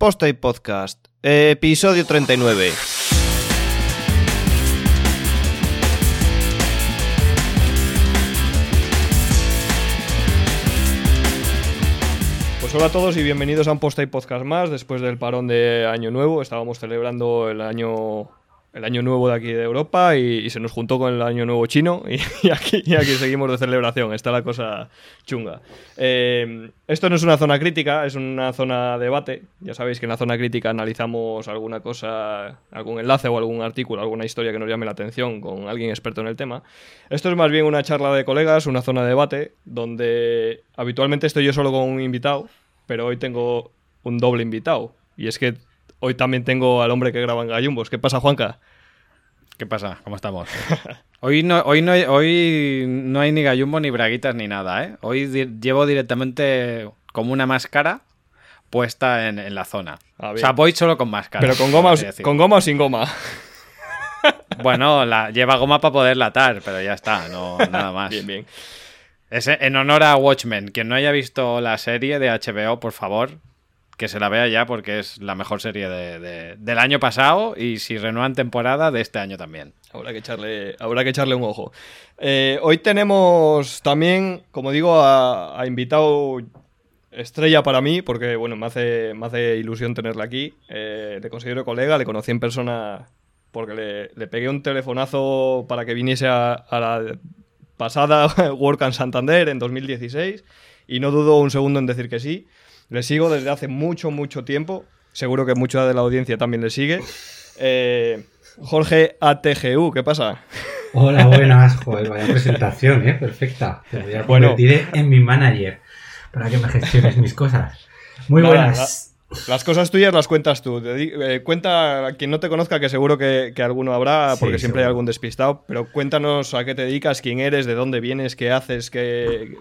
Posta y Podcast, episodio 39. Pues hola a todos y bienvenidos a un Posta y Podcast más después del parón de Año Nuevo. Estábamos celebrando el año el año nuevo de aquí de Europa y, se nos juntó con el año nuevo chino y, aquí, seguimos de celebración, está la cosa chunga. Eh, esto no es una zona crítica, es una zona de debate. Ya sabéis que en la zona crítica analizamos alguna cosa, algún enlace o algún artículo, alguna historia que nos llame la atención con alguien experto en el tema. Esto es más bien una charla de colegas, una zona de debate, donde habitualmente estoy yo solo con un invitado, pero hoy tengo un doble invitado. Y es que Hoy también tengo al hombre que graba en Gallumbos. ¿Qué pasa, Juanca? ¿Qué pasa? ¿Cómo estamos? hoy, no, hoy, no, hoy no hay ni gallumbo ni braguitas ni nada, ¿eh? Hoy llevo directamente como una máscara puesta en, la zona. Ah, o sea, voy solo con máscara. Pero con goma, o, con goma o sin goma. bueno, la, lleva goma para poder latar, pero ya está, no nada más. bien, bien. Es en honor a Watchmen. Quien no haya visto la serie de HBO, por favor, que se la vea ya porque es la mejor serie del año pasado y si renuevan temporada de este año también. Habrá que echarle, habrá que echarle un ojo. Eh, hoy tenemos también, como digo, a, invitado estrella para mí, porque bueno, me hace, me hace ilusión tenerla aquí. Eh, le considero colega, le conocí en persona porque le, pegué un telefonazo para que viniese a, a la pasada Work and Santander en 2016 y no dudo un segundo en decir que sí. Le sigo desde hace mucho, mucho tiempo. Seguro que mucha de la audiencia también le sigue. Eh, Jorge ATGU, ¿qué pasa? Hola, buenas, joder, vaya presentación, ¿eh? Perfecta. Te voy a convertir en mi manager para que me gestiones mis cosas. Muy buenas. las cosas tuyas las cuentas tú. Eh, cuenta a quien no te conozca, que seguro que, alguno habrá, porque siempre hay algún despistado, pero cuéntanos a qué te dedicas, quién eres, de dónde vienes, qué haces, qué,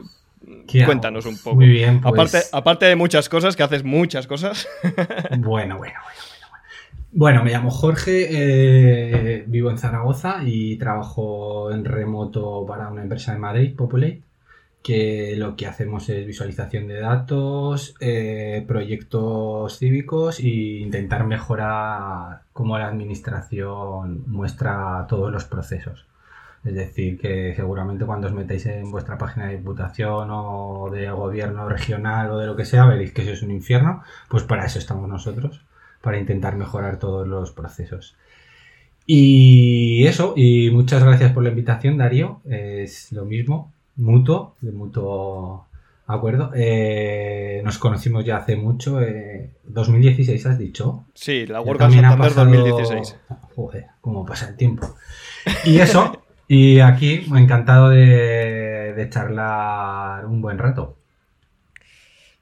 Cuéntanos un poco. Muy bien. Pues aparte, aparte de muchas cosas, que haces muchas cosas. bueno, bueno, bueno, bueno. me llamo Jorge, eh, vivo en Zaragoza y trabajo en remoto para una empresa de Madrid, Populate, que lo que hacemos es visualización de datos, eh, proyectos cívicos e intentar mejorar cómo la administración muestra todos los procesos. Es decir, que seguramente cuando os metéis en vuestra página de diputación o de gobierno regional o de lo que sea, veréis que eso es un infierno. Pues para eso estamos nosotros, para intentar mejorar todos los procesos. Y eso, y muchas gracias por la invitación, Darío. Es lo mismo, mutuo, de mutuo acuerdo. Eh, nos conocimos ya hace mucho, 2016 eh, has dicho. Sí, la World Cup 2016. Joder, cómo pasa el tiempo. Y eso, Y aquí, encantado de, de charlar un buen rato.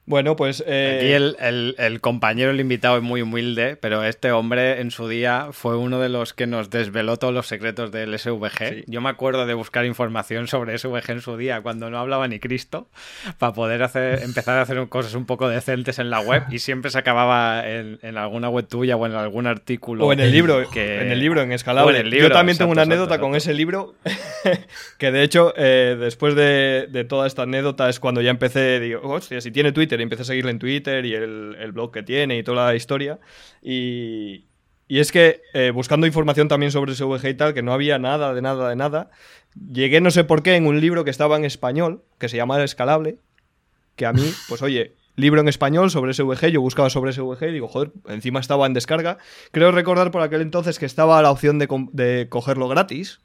Bueno, pues. Eh, Aquí el, compañero, el invitado es muy humilde, pero este hombre en su día fue uno de los que nos desveló todos los secretos del SVG. Yo me acuerdo de buscar información sobre SVG en su día cuando no hablaba ni Cristo, para poder hacer, empezar a hacer cosas un poco decentes en la web y siempre se acababa en, alguna web tuya o en algún artículo. O en el libro, que... en el libro, en Escalable. Yo también tengo una anécdota con ese libro, que de hecho, eh, después de, de toda esta anécdota es cuando ya empecé, digo, hostia, si tiene Twitter y empecé a seguirle en Twitter y el, blog que tiene y toda la historia. Y, es que eh, buscando información también sobre SVG y tal, que no había nada, de nada, de nada, llegué no sé por qué en un libro que estaba en español, que se llama Escalable, que a mí, pues oye, libro en español sobre SVG, yo buscaba sobre SVG y digo, joder, encima estaba en descarga. Creo recordar por aquel entonces que estaba la opción de cogerlo gratis,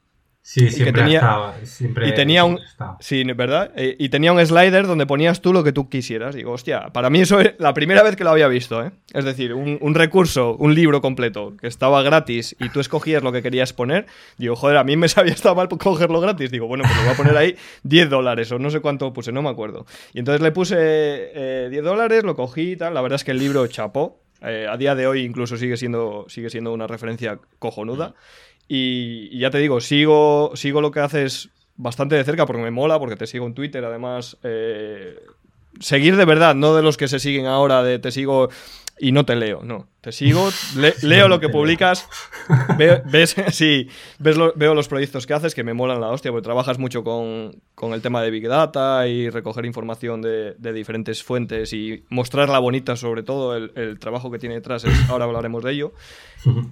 Sí, siempre tenía, estaba, siempre y tenía un sí, ¿verdad? Eh, y tenía un slider donde ponías tú lo que tú quisieras. Digo, hostia, para mí eso es la primera vez que lo había visto, ¿eh? Es decir, un, recurso, un libro completo que estaba gratis y tú escogías lo que querías poner. Digo, joder, a mí me sabía estar mal cogerlo gratis. Digo, bueno, pues lo voy a poner ahí 10 dólares o no sé cuánto puse, no me acuerdo. Y entonces le puse 10 eh, dólares, lo cogí y tal. La verdad es que el libro chapó. Eh, a día de hoy incluso sigue siendo, sigue siendo una referencia cojonuda. Y, ya te digo, sigo, sigo lo que haces bastante de cerca porque me mola, porque te sigo en Twitter, además. Eh, seguir de verdad, no de los que se siguen ahora, de te sigo y no te leo, no. Te sigo, leo lo que publicas, veo, ves, sí, ves veo los proyectos que haces que me molan la hostia, porque trabajas mucho con, el tema de Big Data y recoger información de, diferentes fuentes y mostrarla bonita, sobre todo el, trabajo que tiene detrás, ahora hablaremos de ello.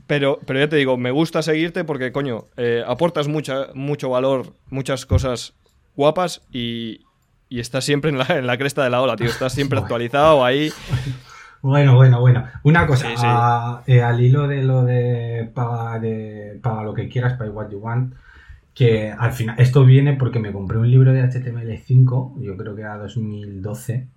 Pero, pero ya te digo, me gusta seguirte porque, coño, eh, aportas mucha, mucho valor, muchas cosas guapas y, estás siempre en la, en la, cresta de la ola, tío. Estás siempre actualizado ahí. Bueno, bueno, bueno. Una cosa, eh, al hilo de lo de paga, de paga lo que quieras, pay what you want, que al final, esto viene porque me compré un libro de HTML5, yo creo que era 2012,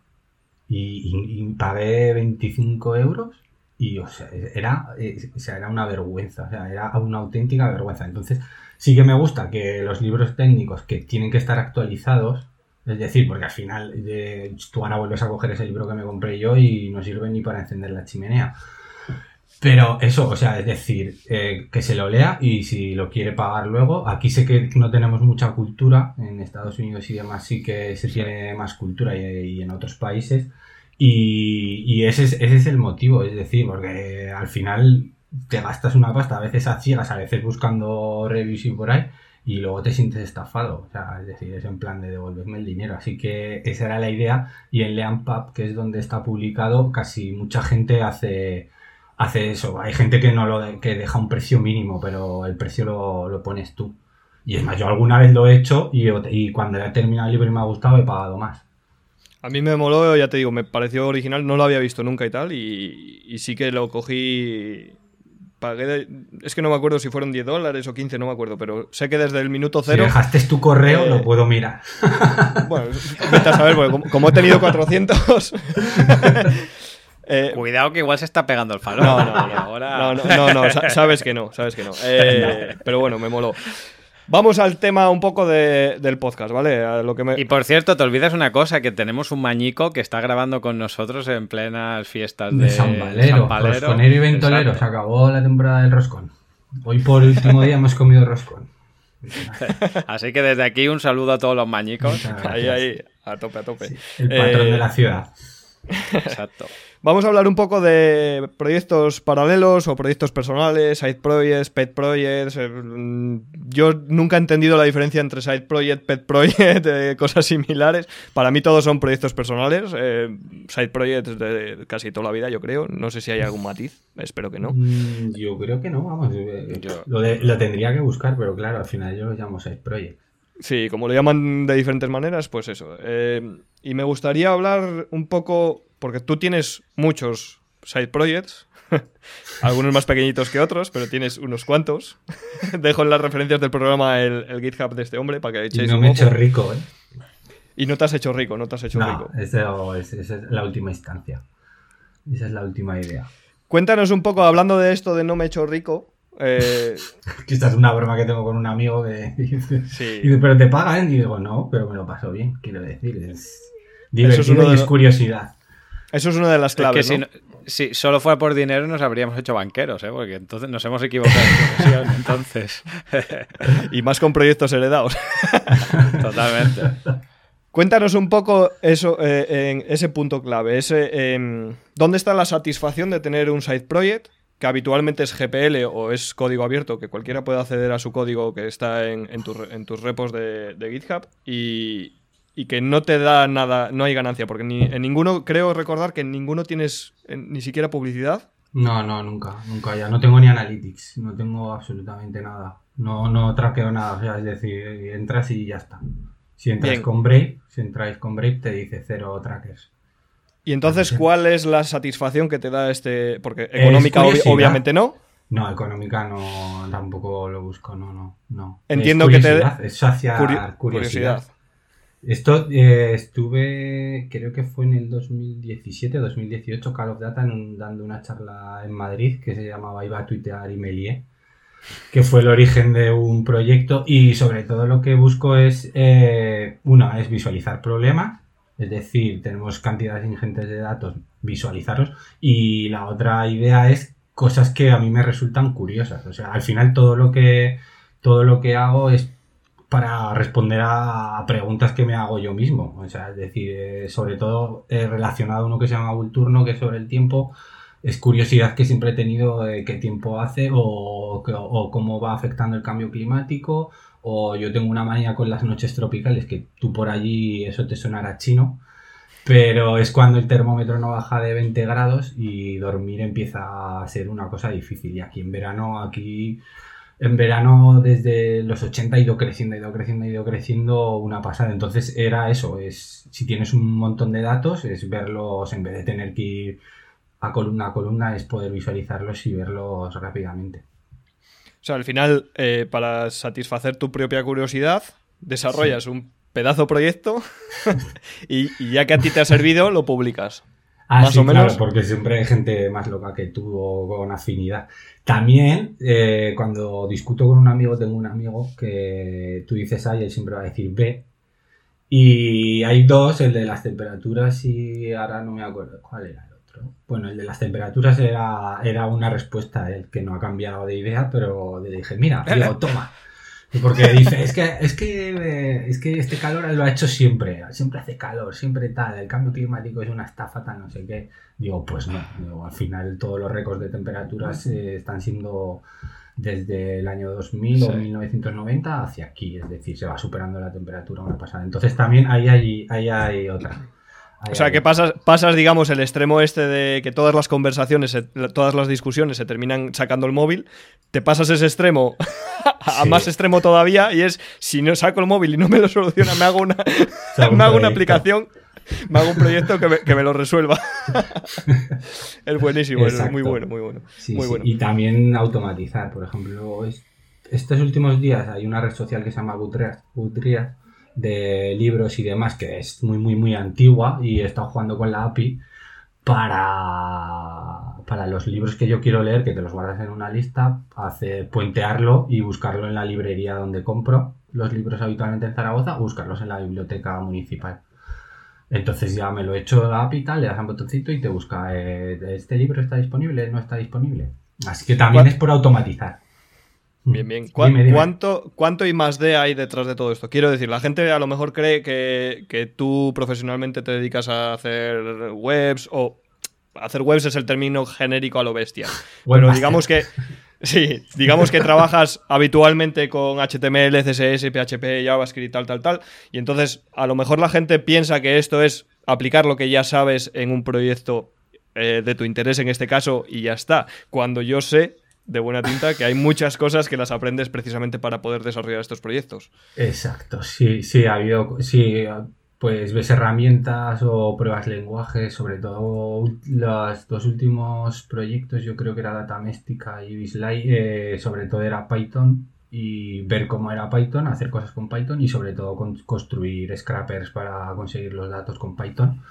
y, pagué 25 euros y o sea, era, eh, o sea, era una vergüenza, o sea, era una auténtica vergüenza. Entonces, sí que me gusta que los libros técnicos que tienen que estar actualizados, es decir, porque al final de, tú ahora vuelves a coger ese libro que me compré yo y no sirve ni para encender la chimenea. Pero eso, o sea, es decir, eh, que se lo lea y si lo quiere pagar luego. Aquí sé que no tenemos mucha cultura, en Estados Unidos y demás sí que se tiene más cultura y, en otros países. Y, ese, es, ese es el motivo, es decir, porque al final te gastas una pasta, a veces a ciegas, a veces buscando reviews y por ahí, y luego te sientes estafado. O sea, es decir, es en plan de devolverme el dinero. Así que esa era la idea. Y en Leanpub, que es donde está publicado, casi mucha gente hace, hace eso. Hay gente que no lo que deja un precio mínimo, pero el precio lo, pones tú. Y es más, yo alguna vez lo he hecho y, y cuando he terminado el libro y me ha gustado, he pagado más. A mí me moló, ya te digo, me pareció original, no lo había visto nunca y tal, y, y sí que lo cogí pagué, es que no me acuerdo si fueron 10 dólares o 15, no me acuerdo, pero sé que desde el minuto cero... Si dejaste tu correo, lo eh, puedo mirar. Bueno, vete a saber, porque como, he tenido 400... Eh, Cuidado que igual se está pegando el farol. No, no, no, no, no, no, sabes que no, sabes que no. Eh, pero bueno, me moló. Vamos al tema un poco del podcast, ¿vale? lo que Y por cierto, te olvidas una cosa, que tenemos un mañico que está grabando con nosotros en plenas fiestas de, San Valero. Rosconero y ventolero, se acabó la temporada del roscón. Hoy por último día hemos comido roscón. Así que desde aquí un saludo a todos los mañicos. Ahí, ahí, a tope, a tope. el patrón de la ciudad. Exacto. Vamos a hablar un poco de proyectos paralelos o proyectos personales, side projects, pet projects. Eh, mm, yo nunca he entendido la diferencia entre side project, pet project, eh, cosas similares. Para mí todos son proyectos personales, eh, side projects de casi toda la vida, yo creo. No sé si hay algún matiz, espero que no. Mm, yo creo que no, vamos. Lo, tendría que buscar, pero claro, al final yo lo llamo side project. Sí, como lo llaman de diferentes maneras, pues eso. y me gustaría hablar un poco porque tú tienes muchos side projects, algunos más pequeñitos que otros, pero tienes unos cuantos. Dejo en las referencias del programa el, GitHub de este hombre para que echéis y no me he hecho rico, ¿eh? Y no te has hecho rico, no te has hecho rico. esa es la última instancia. Esa es la última idea. Cuéntanos un poco, hablando de esto de no me he hecho rico. Eh... Esta es una broma que tengo con un amigo que dice, sí. pero te pagan. Y digo, no, pero me lo paso bien, quiero decir. Es divertido y es curiosidad. Eso es una de las claves. que Si, solo fuera por dinero nos habríamos hecho banqueros, ¿eh? porque entonces nos hemos equivocado entonces. y más con proyectos heredados. Totalmente. Cuéntanos un poco eso, eh, en ese punto clave. Ese, em, ¿Dónde está la satisfacción de tener un side project? que habitualmente es GPL o es código abierto, que cualquiera puede acceder a su código que está en, tus repos de, de GitHub, y, y que no te da nada, no hay ganancia, porque ni, en ninguno, creo recordar que en ninguno tienes ni siquiera publicidad. No, no, nunca, nunca ya. No tengo ni analytics, no tengo absolutamente nada. No, no traqueo nada, o sea, es decir, entras y ya está. Si entras con Brave, si entráis con Brave te dice cero trackers. ¿Y entonces cuál es la satisfacción que te da este? Porque económica obviamente no. No, económica no, tampoco lo busco, no, no, no. Entiendo que te... Es saciar curiosidad. Esto eh, estuve, creo que fue en el 2017 2018, Call of Data, dando una charla en Madrid que se llamaba Iba a tuitear y Melie, que fue el origen de un proyecto. Y sobre todo lo que busco es, eh, una, es visualizar problemas, es decir, tenemos cantidades ingentes de datos, visualizarlos. Y la otra idea es cosas que a mí me resultan curiosas, o sea, al final todo lo que, todo lo que hago es para responder a preguntas que me hago yo mismo. O sea, es decir, eh, sobre todo eh, relacionado a uno que se llama Vulturno, que es sobre el tiempo, es curiosidad que siempre he tenido de qué tiempo hace o, o, cómo va afectando el cambio climático. O yo tengo una manía con las noches tropicales, que tú por allí eso te sonará chino. Pero es cuando el termómetro no baja de 20 grados y dormir empieza a ser una cosa difícil. Y aquí en verano, aquí en verano desde los 80 ha ido creciendo, ha ido creciendo, ha ido creciendo una pasada. Entonces era eso, es si tienes un montón de datos, es verlos en vez de tener que ir a columna a columna, es poder visualizarlos y verlos rápidamente. O sea, al final, eh, para satisfacer tu propia curiosidad, desarrollas un pedazo proyecto y, ya que a ti te ha servido, lo publicas. Ah, más o menos. porque siempre hay gente más loca que tú o con afinidad. También, eh, cuando discuto con un amigo, tengo un amigo que tú dices A y él siempre va a decir B. Y hay dos, el de las temperaturas y ahora no me acuerdo cuál era el otro. Bueno, el de las temperaturas era, era una respuesta a él, que no ha cambiado de idea, pero le dije, mira, digo, toma. Porque dice, es que, es que, es que este calor lo ha hecho siempre, siempre hace calor, siempre tal, el cambio climático es una estafa, tal, no sé qué. Digo, pues no, al final todos los récords de temperaturas eh, están siendo desde el año 2000 o 1990 hacia aquí, es decir, se va superando la temperatura una pasada. Entonces también ahí hay, ahí hay otra. O sea, que pasas, pasas, digamos, el extremo este de que todas las conversaciones, todas las discusiones se terminan sacando el móvil, te pasas ese extremo a más extremo todavía y es, si no saco el móvil y no me lo soluciona, me hago una, me hago una aplicación, me hago un proyecto que me, lo resuelva. es buenísimo, es muy bueno, muy bueno. muy bueno. Y también automatizar, por ejemplo, estos últimos días hay una red social que se llama Goodreads, de libros y demás, que es muy, muy, muy antigua y he estado jugando con la API para, para los libros que yo quiero leer, que te los guardas en una lista, hace, puentearlo y buscarlo en la librería donde compro los libros habitualmente en Zaragoza, buscarlos en la biblioteca municipal. Entonces ya me lo he hecho la API tal, le das un botoncito y te busca, eh, ¿este libro está disponible? ¿No está disponible? Así que también es por automatizar. Bien, bien. ¿Cuánto, ¿Cuánto y más de hay detrás de todo esto? Quiero decir, la gente a lo mejor cree que, tú profesionalmente te dedicas a hacer webs o hacer webs es el término genérico a lo bestia. Bueno, digamos que sí, digamos que trabajas habitualmente con HTML, CSS, PHP, JavaScript, tal, tal, tal, y entonces a lo mejor la gente piensa que esto es aplicar lo que ya sabes en un proyecto eh, de tu interés en este caso y ya está. Cuando yo sé de buena tinta que hay muchas cosas que las aprendes precisamente para poder desarrollar estos proyectos. Exacto, sí, sí, ha habido, sí, pues ves herramientas o pruebas lenguajes, sobre todo los dos últimos proyectos, yo creo que era Data Doméstica y Bislay, eh, sobre todo era Python y ver cómo era Python, hacer cosas con Python y sobre todo construir scrappers para conseguir los datos con Python.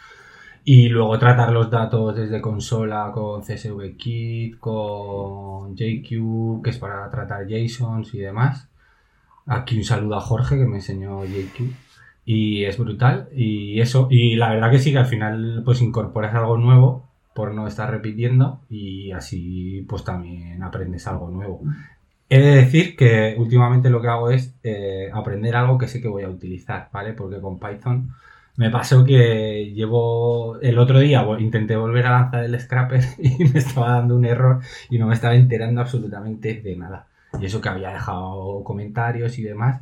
Y luego tratar los datos desde consola con CSV Kit, con JQ, que es para tratar JSONs y demás. Aquí un saludo a Jorge que me enseñó JQ. Y es brutal. Y eso, y la verdad que sí que al final pues incorporas algo nuevo por no estar repitiendo y así pues también aprendes algo nuevo. He de decir que últimamente lo que hago es eh, aprender algo que sé que voy a utilizar, ¿vale? Porque con Python me pasó que llevo el otro día intenté volver a lanzar el scrapper y me estaba dando un error y no me estaba enterando absolutamente de nada. Y eso que había dejado comentarios y demás.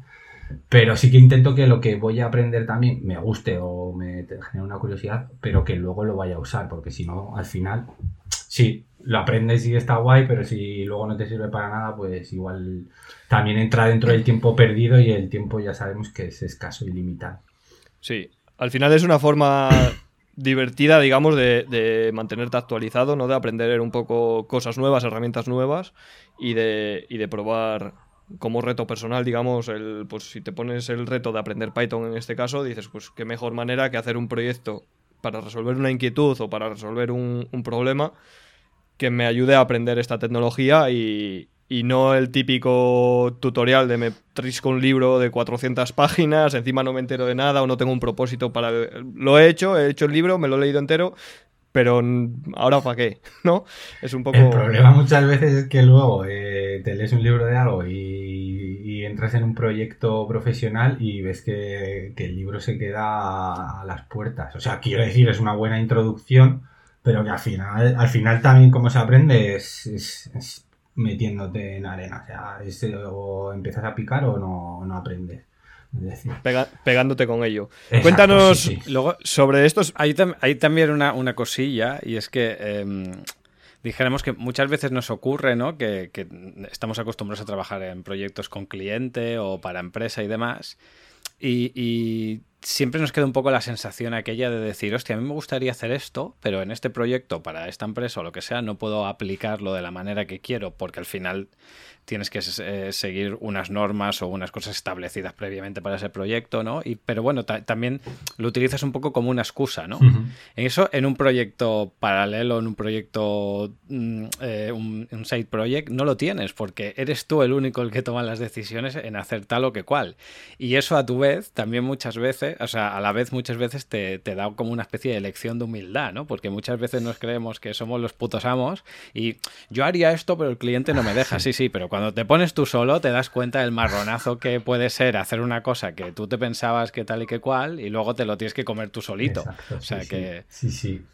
Pero sí que intento que lo que voy a aprender también me guste o me genere una curiosidad, pero que luego lo vaya a usar, porque si no, al final, sí, lo aprendes y está guay, pero si luego no te sirve para nada, pues igual también entra dentro del tiempo perdido y el tiempo ya sabemos que es escaso y limitado. Sí, al final es una forma divertida, digamos, de, mantenerte actualizado, ¿no? De aprender un poco cosas nuevas, herramientas nuevas y de, y de probar como reto personal, digamos, el, pues si te pones el reto de aprender Python en este caso, dices, pues qué mejor manera que hacer un proyecto para resolver una inquietud o para resolver un, un problema que me ayude a aprender esta tecnología y, y no el típico tutorial de me trisco un libro de 400 páginas, encima no me entero de nada o no tengo un propósito para... Lo he hecho, he hecho el libro, me lo he leído entero, pero ahora para qué, ¿no? Es un poco... El problema muchas veces es que luego eh, te lees un libro de algo y, entras en un proyecto profesional y ves que, que el libro se queda a las puertas. O sea, quiero decir, es una buena introducción pero que al final, al final también como se aprende es, metiéndote en arena, o sea, o empiezas a picar o no, no aprendes. pegándote con ello. Cuéntanos luego sobre estos. Hay, hay también una, una, cosilla, y es que em, dijéramos que muchas veces nos ocurre, ¿no? Que, estamos acostumbrados a trabajar en proyectos con cliente o para empresa y demás. Y, siempre nos queda un poco la sensación aquella de decir, hostia, a mí me gustaría hacer esto, pero en este proyecto, para esta empresa o lo que sea, no puedo aplicarlo de la manera que quiero, porque al final tienes que eh, seguir unas normas o unas cosas establecidas previamente para ese proyecto, ¿no? Y, pero bueno, también lo utilizas un poco como una excusa, ¿no? En eso, en un proyecto paralelo, en un proyecto, mm, eh, un, side project, no lo tienes, porque eres tú el único el que toma las decisiones en hacer tal o que cual. Y eso a tu vez, también muchas veces, o sea, a la vez muchas veces te, te da como una especie de elección de humildad, ¿no? Porque muchas veces nos creemos que somos los putos amos y yo haría esto, pero el cliente no me deja. Sí, sí, pero cuando cuando te pones tú solo te das cuenta del marronazo que puede ser hacer una cosa que tú te pensabas que tal y que cual y luego te lo tienes que comer tú solito. o sea que... Sí, sí.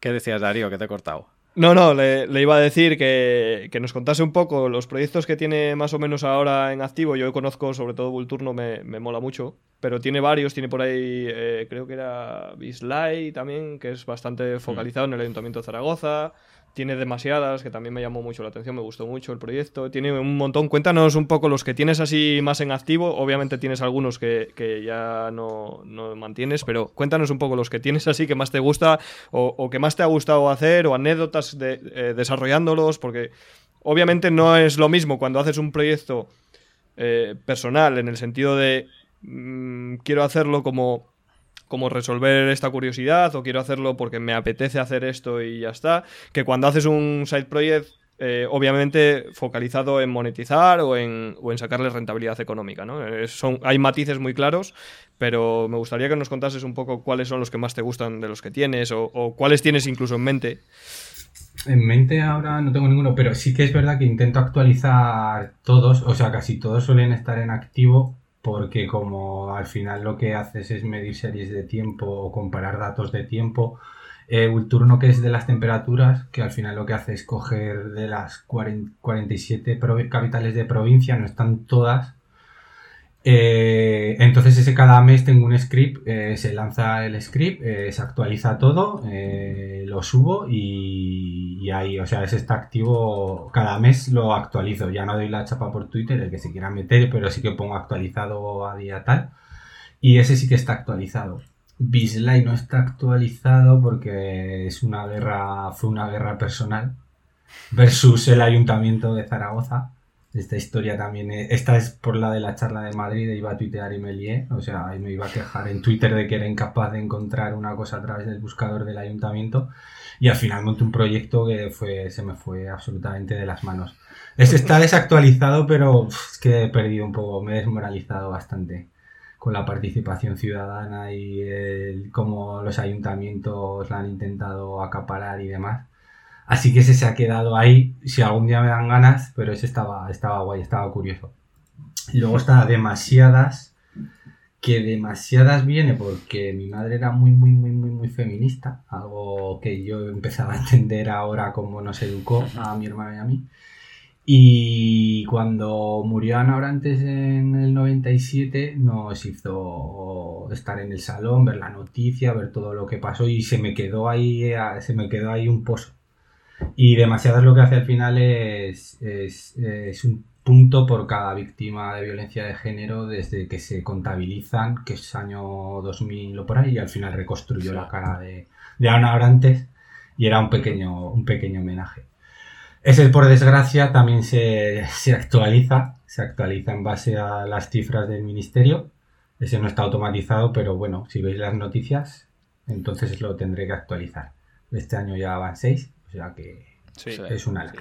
¿Qué decías, Darío? Que te he cortado. No, no, le, iba a decir que, nos contase un poco los proyectos que tiene más o menos ahora en activo. Yo conozco, sobre todo Vulturno, me, me mola mucho, pero tiene varios. Tiene por ahí, eh, creo que era Bislay también, que es bastante focalizado en el Ayuntamiento de Zaragoza tiene demasiadas, que también me llamó mucho la atención, me gustó mucho el proyecto. Tiene un montón. Cuéntanos un poco los que tienes así más en activo. Obviamente tienes algunos que, ya no, mantienes, pero cuéntanos un poco los que tienes así que más te gusta o, que más te ha gustado hacer o anécdotas de, eh, desarrollándolos, porque obviamente no es lo mismo cuando haces un proyecto eh, personal en el sentido de mm, quiero hacerlo como como resolver esta curiosidad o quiero hacerlo porque me apetece hacer esto y ya está, que cuando haces un side project eh, obviamente focalizado en monetizar o en, sacarle rentabilidad económica. ¿no? Eh, hay matices muy claros, pero me gustaría que nos contases un poco cuáles son los que más te gustan de los que tienes o, o cuáles tienes incluso en mente. En mente ahora no tengo ninguno, pero sí que es verdad que intento actualizar todos, o sea, casi todos suelen estar en activo porque como al final lo que haces es medir series de tiempo o comparar datos de tiempo, eh, el turno que es de las temperaturas, que al final lo que hace es coger de las 47 capitales de provincia, no están todas, eh, entonces ese cada mes tengo un script, eh, se lanza el script, eh, se actualiza todo, lo subo y, ahí, o sea, ese está activo, cada mes lo actualizo, ya no doy la chapa por Twitter, el que se quiera meter, pero sí que pongo actualizado a día tal. Y ese sí que está actualizado. Bislay no está actualizado porque es una guerra, fue una guerra personal versus el ayuntamiento de Zaragoza esta historia también, esta es por la de la charla de Madrid, iba a tuitear y me lié, o sea, ahí me iba a quejar en Twitter de que era incapaz de encontrar una cosa a través del buscador del ayuntamiento y al final monté un proyecto que fue, se me fue absolutamente de las manos. Es, está desactualizado, pero es que he perdido un poco, me he desmoralizado bastante con la participación ciudadana y el, cómo los ayuntamientos la han intentado acaparar y demás. Así que ese se ha quedado ahí. Si algún día me dan ganas, pero ese estaba, estaba guay, estaba curioso. luego está demasiadas, que demasiadas viene porque mi madre era muy, muy, muy, muy, muy feminista. Algo que yo empezaba a entender ahora cómo nos educó a mi hermana y a mí. Y cuando murió Ana Orantes en el 97, nos hizo estar en el salón, ver la noticia, ver todo lo que pasó y se me quedó ahí, se me quedó ahí un pozo y demasiadas lo que hace al final es, es, un punto por cada víctima de violencia de género desde que se contabilizan, que es año 2000 o por ahí, y al final reconstruyó la cara de, de Ana Abrantes y era un pequeño, un pequeño homenaje. Ese, por desgracia, también se, se actualiza, se actualiza en base a las cifras del ministerio. Ese no está automatizado, pero bueno, si veis las noticias, entonces lo tendré que actualizar. Este año ya van seis o sea que es una ala.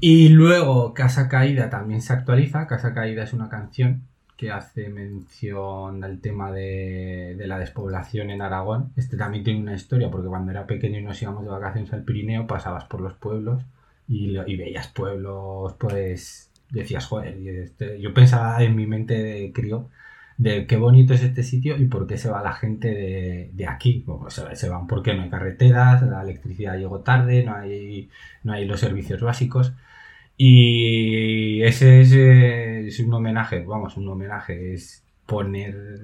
Y luego Casa Caída también se actualiza. Casa Caída es una canción que hace mención al tema de, la despoblación en Aragón. Este también tiene una historia, porque cuando era pequeño y nos íbamos de vacaciones al Pirineo, pasabas por los pueblos y, veías pueblos, pues decías, joder, este, yo pensaba en mi mente de crío, de qué bonito es este sitio y por qué se va la gente de, aquí. Pues se, van porque no hay carreteras, la electricidad llegó tarde, no hay, no hay los servicios básicos. Y ese es, un homenaje, vamos, un homenaje es poner,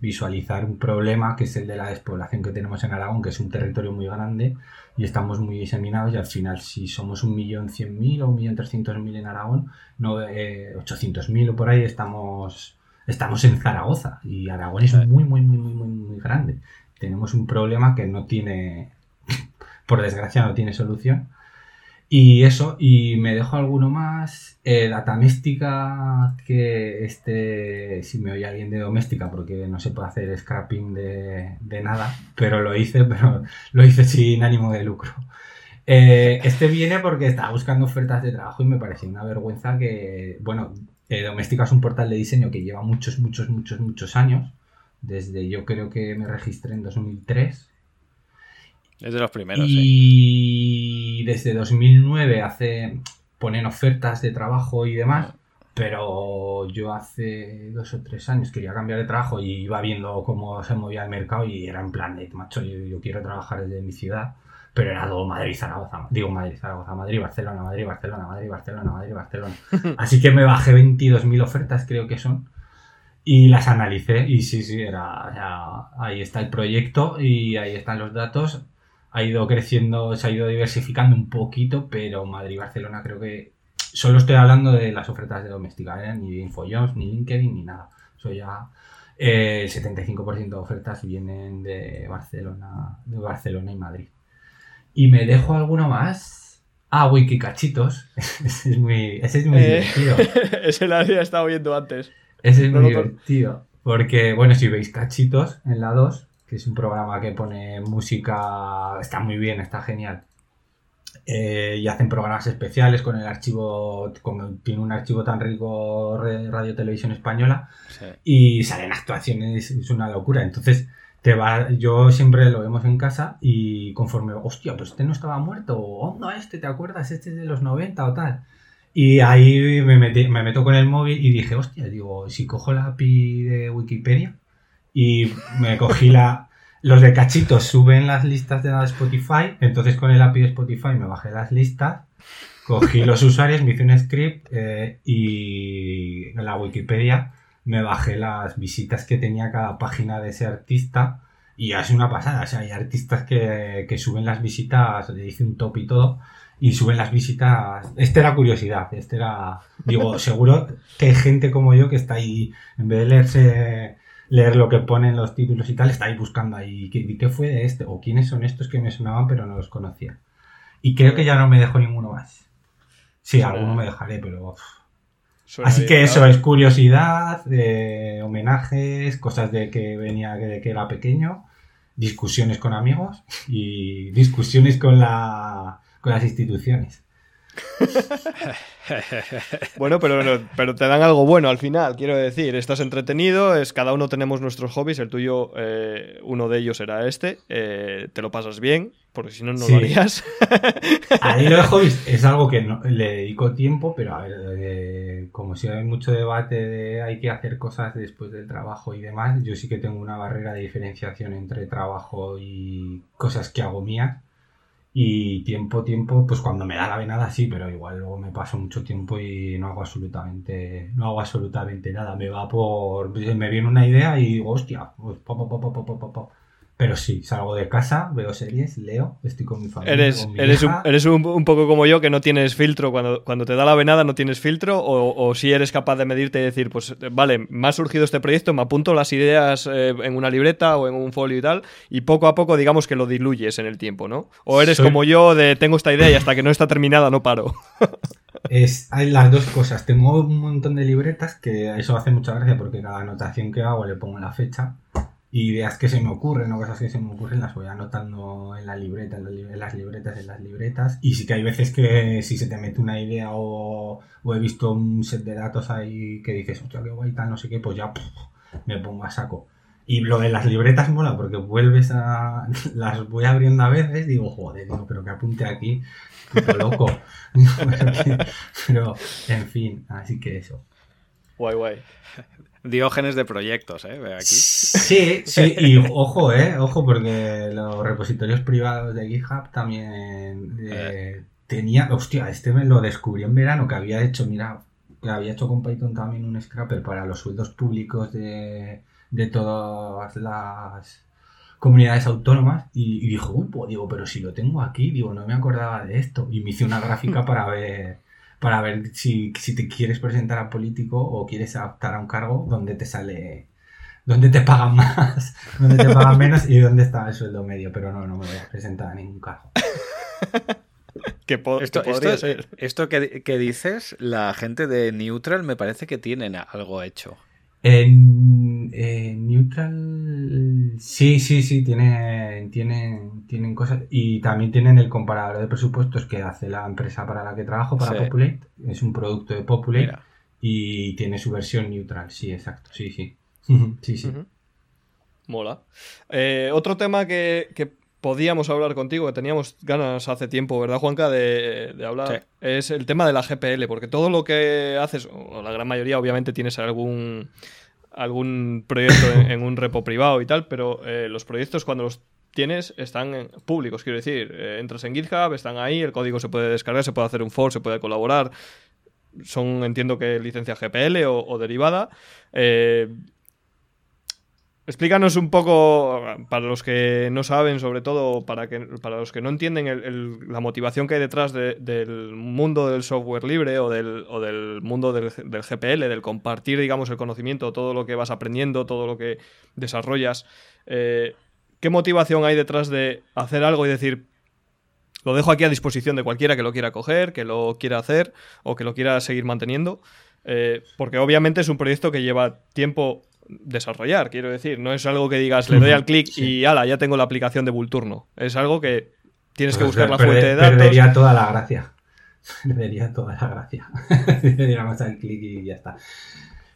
visualizar un problema que es el de la despoblación que tenemos en Aragón, que es un territorio muy grande y estamos muy diseminados y al final si somos un millón cien mil o un millón trescientos mil en Aragón, no, eh, ochocientos mil o por ahí estamos estamos en Zaragoza y Aragón es muy, muy, muy, muy, muy, muy grande. Tenemos un problema que no tiene, por desgracia, no tiene solución. Y eso, y me dejo alguno más. Eh, Dataméstica, que este, si me oye alguien de doméstica, porque no se puede hacer scrapping de, nada, pero lo hice, pero lo hice sin ánimo de lucro. Eh, este viene porque estaba buscando ofertas de trabajo y me pareció una vergüenza que, bueno, eh, Doméstica es un portal de diseño que lleva muchos, muchos, muchos, muchos años. Desde yo creo que me registré en 2003. Es de los primeros. Y desde 2009 hace, ponen ofertas de trabajo y demás. Pero yo hace dos o tres años quería cambiar de trabajo y iba viendo cómo se movía el mercado y era en plan de, macho, yo quiero trabajar desde mi ciudad pero era todo Madrid, Zaragoza, digo Madrid, Zaragoza, Madrid, Barcelona, Madrid, Barcelona, Madrid, Barcelona, Madrid, Barcelona. Así que me bajé 22.000 ofertas, creo que son, y las analicé y sí, sí, era, ahí está el proyecto y ahí están los datos. Ha ido creciendo, se ha ido diversificando un poquito, pero Madrid, Barcelona creo que solo estoy hablando de las ofertas de doméstica, ¿eh? ni de InfoJobs, ni LinkedIn, ni nada. Soy ya eh, el 75% de ofertas vienen de Barcelona, de Barcelona y Madrid. Y me dejo alguno más. Ah, Wikicachitos. ese es muy, ese es muy eh, divertido. ese lo había estado viendo antes. Ese es muy divertido. Porque, bueno, si veis Cachitos en la 2, que es un programa que pone música, está muy bien, está genial. Eh, y hacen programas especiales con el archivo, con, tiene un archivo tan rico Radio Televisión Española y salen actuaciones, es una locura. Entonces, te va, yo siempre lo vemos en casa y conforme, hostia, pues este no estaba muerto, o no, este, ¿te acuerdas? Este es de los 90 o tal. Y ahí me, me meto con el móvil y dije, hostia, digo, si cojo la API de Wikipedia y me cogí la... Los de cachitos suben las listas de Spotify, entonces con el API de Spotify me bajé las listas, cogí los usuarios, me hice un script eh, y la Wikipedia me bajé las visitas que tenía cada página de ese artista y es una pasada. O sea, hay artistas que, suben las visitas, le hice un top y todo, y suben las visitas. Este era curiosidad, este era. Digo, seguro que hay gente como yo que está ahí, en vez de leerse leer lo que ponen los títulos y tal, está ahí buscando ahí ¿qué, qué fue de este o quiénes son estos que me sonaban pero no los conocía. Y creo que ya no me dejo ninguno más. Sí, alguno me dejaré, pero Así que eso es curiosidad, homenajes, cosas de que venía de que era pequeño, discusiones con amigos y discusiones con, la, con las instituciones. bueno, pero, pero te dan algo bueno al final, quiero decir. Estás entretenido, es cada uno tenemos nuestros hobbies. El tuyo, eh, uno de ellos era este. Eh, te lo pasas bien, porque si no, no lo harías. A mí lo de hobbies es algo que le dedico tiempo, pero a ver, eh, como si hay mucho debate de hay que hacer cosas después del trabajo y demás, yo sí que tengo una barrera de diferenciación entre trabajo y cosas que hago mías y tiempo, tiempo, pues cuando me da la venada sí, pero igual luego me paso mucho tiempo y no hago absolutamente, no hago absolutamente nada. Me va por, me viene una idea y digo, hostia, pues pero sí, salgo de casa, veo series, leo, estoy con mi familia. Eres, eres, un, eres un, poco como yo que no tienes filtro. Cuando, cuando te da la venada no tienes filtro. O, si eres capaz de medirte y decir, pues vale, me ha surgido este proyecto, me apunto las ideas eh, en una libreta o en un folio y tal. Y poco a poco, digamos que lo diluyes en el tiempo, ¿no? O eres como yo de tengo esta idea y hasta que no está terminada no paro. Es, hay las dos cosas. Tengo un montón de libretas que eso hace mucha gracia porque cada anotación que hago le pongo la fecha ideas que se me ocurren o cosas que se me ocurren las voy anotando en la libreta, en las libretas, en las libretas. Y sí que hay veces que si se te mete una idea o, he visto un set de datos ahí que dices, hostia, qué guay, tal, no sé qué, pues ya me pongo a saco. Y lo de las libretas mola porque vuelves a. Las voy abriendo a veces, digo, joder, digo, pero que apunte aquí, puto loco. pero, en fin, así que eso. Guay, guay. Diógenes de proyectos, ¿eh? Aquí. Sí, sí, y ojo, ¿eh? Ojo, porque los repositorios privados de GitHub también eh, tenía. Hostia, este me lo descubrí en verano que había hecho, mira, que había hecho con Python también un scrapper para los sueldos públicos de, de todas las comunidades autónomas y, dijo, pues digo, pero si lo tengo aquí, digo, no me acordaba de esto. Y me hice una gráfica para ver para ver si, si te quieres presentar a político o quieres adaptar a un cargo donde te sale dónde te pagan más, dónde te pagan menos y dónde está el sueldo medio. Pero no, no me voy a presentar a ningún cargo. esto, esto, que, que, dices, la gente de Neutral me parece que tienen algo hecho. En, Neutral, sí, sí, sí, tienen, tienen, tienen cosas. Y también tienen el comparador de presupuestos que hace la empresa para la que trabajo, para Populate. Es un producto de Populate y tiene su versión Neutral, sí, exacto, sí, sí. sí, sí. Mola. Eh, otro tema que, que podíamos hablar contigo, que teníamos ganas hace tiempo, ¿verdad, Juanca? De, hablar. Es el tema de la GPL, porque todo lo que haces, o la gran mayoría, obviamente tienes algún algún proyecto en, un repo privado y tal, pero eh, los proyectos cuando los tienes están públicos, quiero decir, eh, entras en GitHub, están ahí, el código se puede descargar, se puede hacer un for, se puede colaborar, son, entiendo que licencia GPL o, derivada. Eh, Explícanos un poco, para los que no saben, sobre todo para, que, para los que no entienden la motivación que hay detrás del mundo del software libre o del, o del mundo del, GPL, del compartir, digamos, el conocimiento, todo lo que vas aprendiendo, todo lo que desarrollas. Eh, ¿Qué motivación hay detrás de hacer algo y decir, lo dejo aquí a disposición de cualquiera que lo quiera coger, que lo quiera hacer o que lo quiera seguir manteniendo? Eh, porque obviamente es un proyecto que lleva tiempo desarrollar, quiero decir. No es algo que digas, le doy al clic y ala, ya tengo la aplicación de Vulturno. Es algo que tienes que pues buscar la fuente de datos. Perdería toda la gracia. Perdería toda la gracia. Digamos al clic y ya está.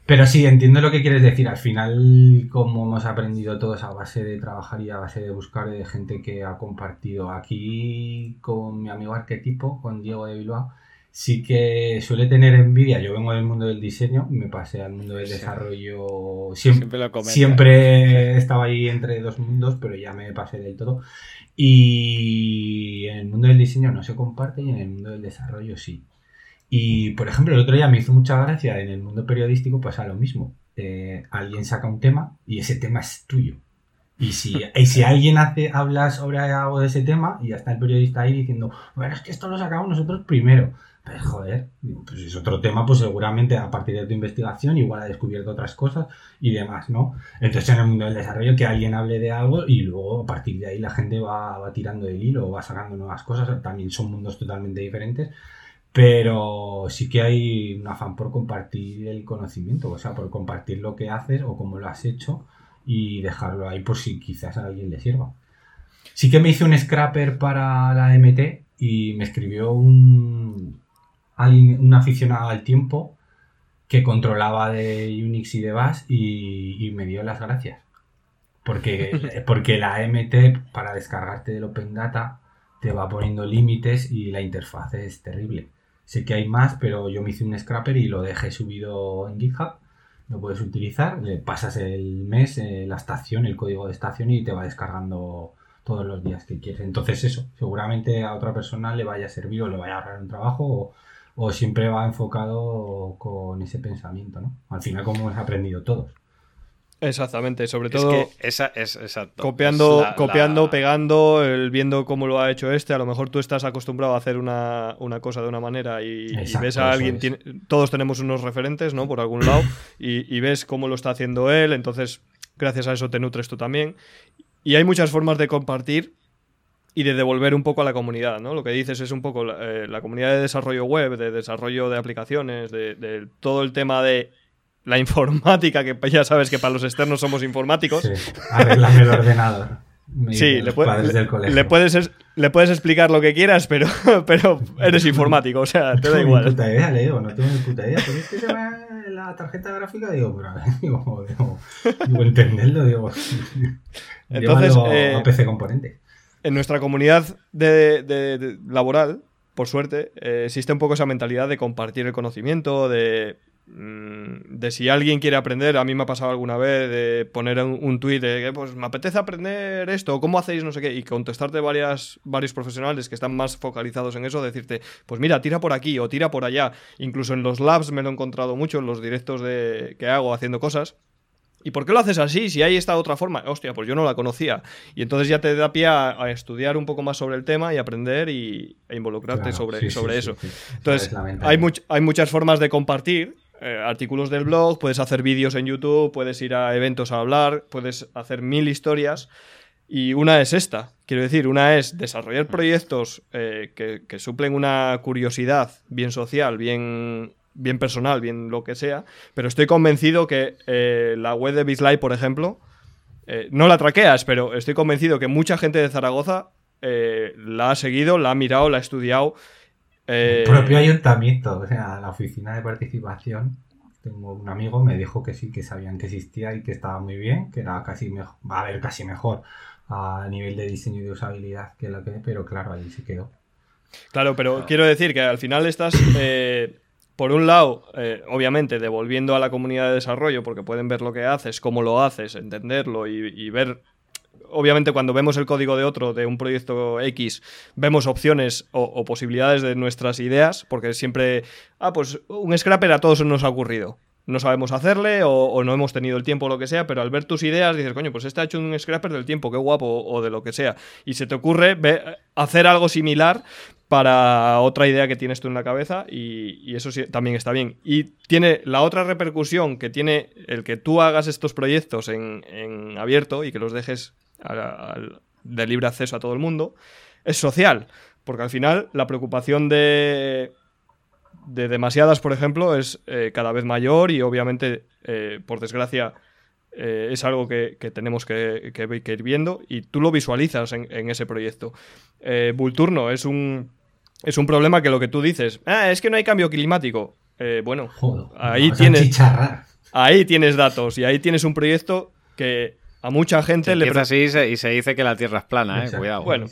Pero sí, entiendo lo que quieres decir. Al final, como hemos aprendido todos a base de trabajar y a base de buscar de gente que ha compartido aquí con mi amigo arquetipo, con Diego de Bilbao, sí que suele tener envidia. Yo vengo del mundo del diseño, me pasé al mundo del desarrollo. Siempre, siempre, estaba ahí entre dos mundos, pero ya me pasé del todo. Y en el mundo del diseño no se comparte y en el mundo del desarrollo sí. Y por ejemplo, el otro día me hizo mucha gracia en el mundo periodístico pasa lo mismo. Eh, alguien saca un tema y ese tema es tuyo. Y si, y si alguien hace, habla sobre algo de ese tema y ya está el periodista ahí diciendo, bueno, es que esto lo sacamos nosotros primero. Pues joder, pues es otro tema, pues seguramente a partir de tu investigación igual ha descubierto otras cosas y demás, ¿no? Entonces en el mundo del desarrollo que alguien hable de algo y luego a partir de ahí la gente va, va tirando del hilo, va sacando nuevas cosas, también son mundos totalmente diferentes, pero sí que hay un afán por compartir el conocimiento, o sea, por compartir lo que haces o cómo lo has hecho y dejarlo ahí por si quizás a alguien le sirva. Sí que me hice un scrapper para la MT y me escribió un, un aficionado al tiempo que controlaba de Unix y de Bash y, me dio las gracias. Porque, porque la MT para descargarte del Open Data te va poniendo límites y la interfaz es terrible. Sé que hay más, pero yo me hice un scrapper y lo dejé subido en GitHub. Lo puedes utilizar, le pasas el mes, eh, la estación, el código de estación y te va descargando todos los días que quieres. Entonces eso, seguramente a otra persona le vaya a servir o le vaya a ahorrar un trabajo o, o siempre va enfocado con ese pensamiento, ¿no? Al final, como hemos aprendido todos. Exactamente, sobre todo es que esa es exacto. copiando, copiando, pegando, el, viendo cómo lo ha hecho este. A lo mejor tú estás acostumbrado a hacer una, cosa de una manera y, ves a alguien. todos tenemos unos referentes, ¿no? Por algún lado y, y, ves cómo lo está haciendo él. Entonces, gracias a eso te nutres tú también. Y hay muchas formas de compartir y de devolver un poco a la comunidad, ¿no? Lo que dices es un poco la, eh, comunidad de desarrollo web, de desarrollo de aplicaciones, de, todo el tema de la informática, que ya sabes que para los externos somos informáticos. Sí, arreglame el ordenador. Sí, le, le, puedes, le puedes explicar lo que quieras, pero, pero eres informático, o sea, te da igual. No tengo ni puta idea, Leo, no tengo ni puta idea. ¿Por qué se ve la tarjeta gráfica? Digo, pero digo, digo, digo entenderlo, digo. Entonces, eh, a PC componente en nuestra comunidad de, laboral, por suerte, eh, existe un poco esa mentalidad de compartir el conocimiento, de mm, de si alguien quiere aprender, a mí me ha pasado alguna vez de poner un, un tuit de pues me apetece aprender esto, ¿cómo hacéis no sé qué? Y contestarte varias, varios profesionales que están más focalizados en eso, decirte, pues mira, tira por aquí o tira por allá. Incluso en los labs me lo he encontrado mucho, en los directos de, que hago haciendo cosas. ¿Y por qué lo haces así? Si hay esta otra forma. Hostia, pues yo no la conocía. Y entonces ya te da pie a, estudiar un poco más sobre el tema y aprender y, e involucrarte sobre, sobre eso. entonces, hay, hay muchas formas de compartir. Eh, artículos del blog, puedes hacer vídeos en YouTube, puedes ir a eventos a hablar, puedes hacer mil historias. Y una es esta. Quiero decir, una es desarrollar proyectos eh, que, que suplen una curiosidad bien social, bien bien personal, bien lo que sea, pero estoy convencido que eh, la web de BizLive, por ejemplo, eh, no la traqueas, pero estoy convencido que mucha gente de Zaragoza eh, la ha seguido, la ha mirado, la ha estudiado. El propio ayuntamiento, o sea, la oficina de participación. Tengo un amigo, me dijo que sí, que sabían que existía y que estaba muy bien, que era casi mejor, va a ver, casi mejor a nivel de diseño y de usabilidad que lo que, pero claro, allí se quedó. Claro, pero quiero decir que al final estás por un lado, eh, obviamente, devolviendo a la comunidad de desarrollo, porque pueden ver lo que haces, cómo lo haces, entenderlo y, ver obviamente cuando vemos el código de otro, de un proyecto X, vemos opciones o, posibilidades de nuestras ideas, porque siempre, ah, pues un scrapper a todos nos ha ocurrido. No sabemos hacerle o, no hemos tenido el tiempo o lo que sea, pero al ver tus ideas dices, coño, pues este ha hecho un scrapper del tiempo, qué guapo, o de lo que sea. Y se te ocurre hacer algo similar, para otra idea que tienes tú en la cabeza y, eso sí, también está bien. Y tiene la otra repercusión que tiene el que tú hagas estos proyectos en, abierto y que los dejes de libre acceso a todo el mundo, es social. Porque al final la preocupación de, de demasiadas, por ejemplo, es eh, cada vez mayor y obviamente, eh, por desgracia, eh, es algo que, tenemos que, ir viendo y tú lo visualizas en, en ese proyecto. Vulturno es un, es un problema que lo que tú dices, ah, es que no hay cambio climático. Eh, bueno, ahí tienes. Ahí tienes datos y ahí tienes un proyecto que a mucha gente le. así y se, dice que la Tierra es plana, eh, cuidado. Bueno,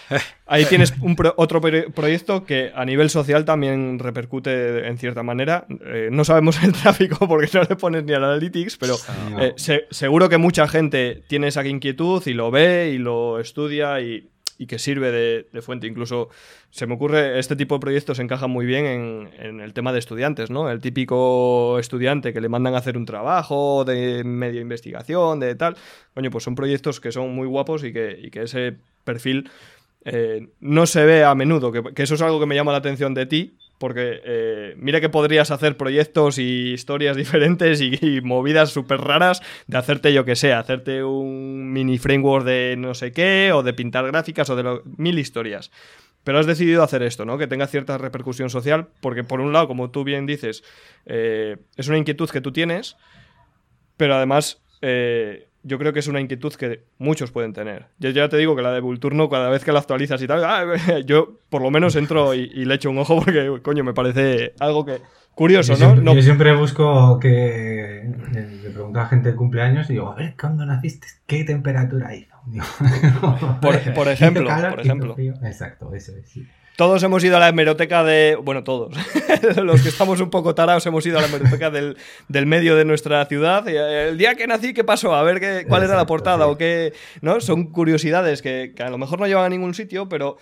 ahí tienes un otro proyecto que a nivel social también repercute en cierta manera. Eh, no sabemos el tráfico porque no le pones ni analytics, pero seguro que mucha gente tiene esa inquietud y lo ve y lo estudia y y que sirve de, fuente. Incluso se me ocurre, este tipo de proyectos encajan muy bien en, el tema de estudiantes, ¿no? El típico estudiante que le mandan a hacer un trabajo de media investigación, de tal. Coño, pues son proyectos que son muy guapos y que, ese perfil eh, no se ve a menudo, que, eso es algo que me llama la atención de ti, porque eh, mira que podrías hacer proyectos y historias diferentes y, movidas súper raras de hacerte yo que sé, hacerte un mini framework de no sé qué o de pintar gráficas o de mil historias. Pero has decidido hacer esto, ¿no? Que tenga cierta repercusión social, porque por un lado, como tú bien dices, eh, es una inquietud que tú tienes, pero además eh, yo creo que es una inquietud que muchos pueden tener. Yo ya te digo que la de Vulturno, cada vez que la actualizas y tal, ah, yo por lo menos entro y, le echo un ojo porque, coño, me parece algo que curioso, ¿no? Yo siempre busco que le pregunto a gente el cumpleaños y digo, a ver, ¿cuándo naciste? ¿Qué temperatura hizo? por, ejemplo, por ejemplo. Exacto, eso es. Sí. Todos hemos ido a la hemeroteca de. Bueno, todos. Los que estamos un poco tarados hemos ido a la hemeroteca del, medio de nuestra ciudad. Eh, el día que nací, ¿qué pasó? A ver qué, cuál era la portada o qué. ¿No? Son curiosidades que, a lo mejor no llevan a ningún sitio, pero.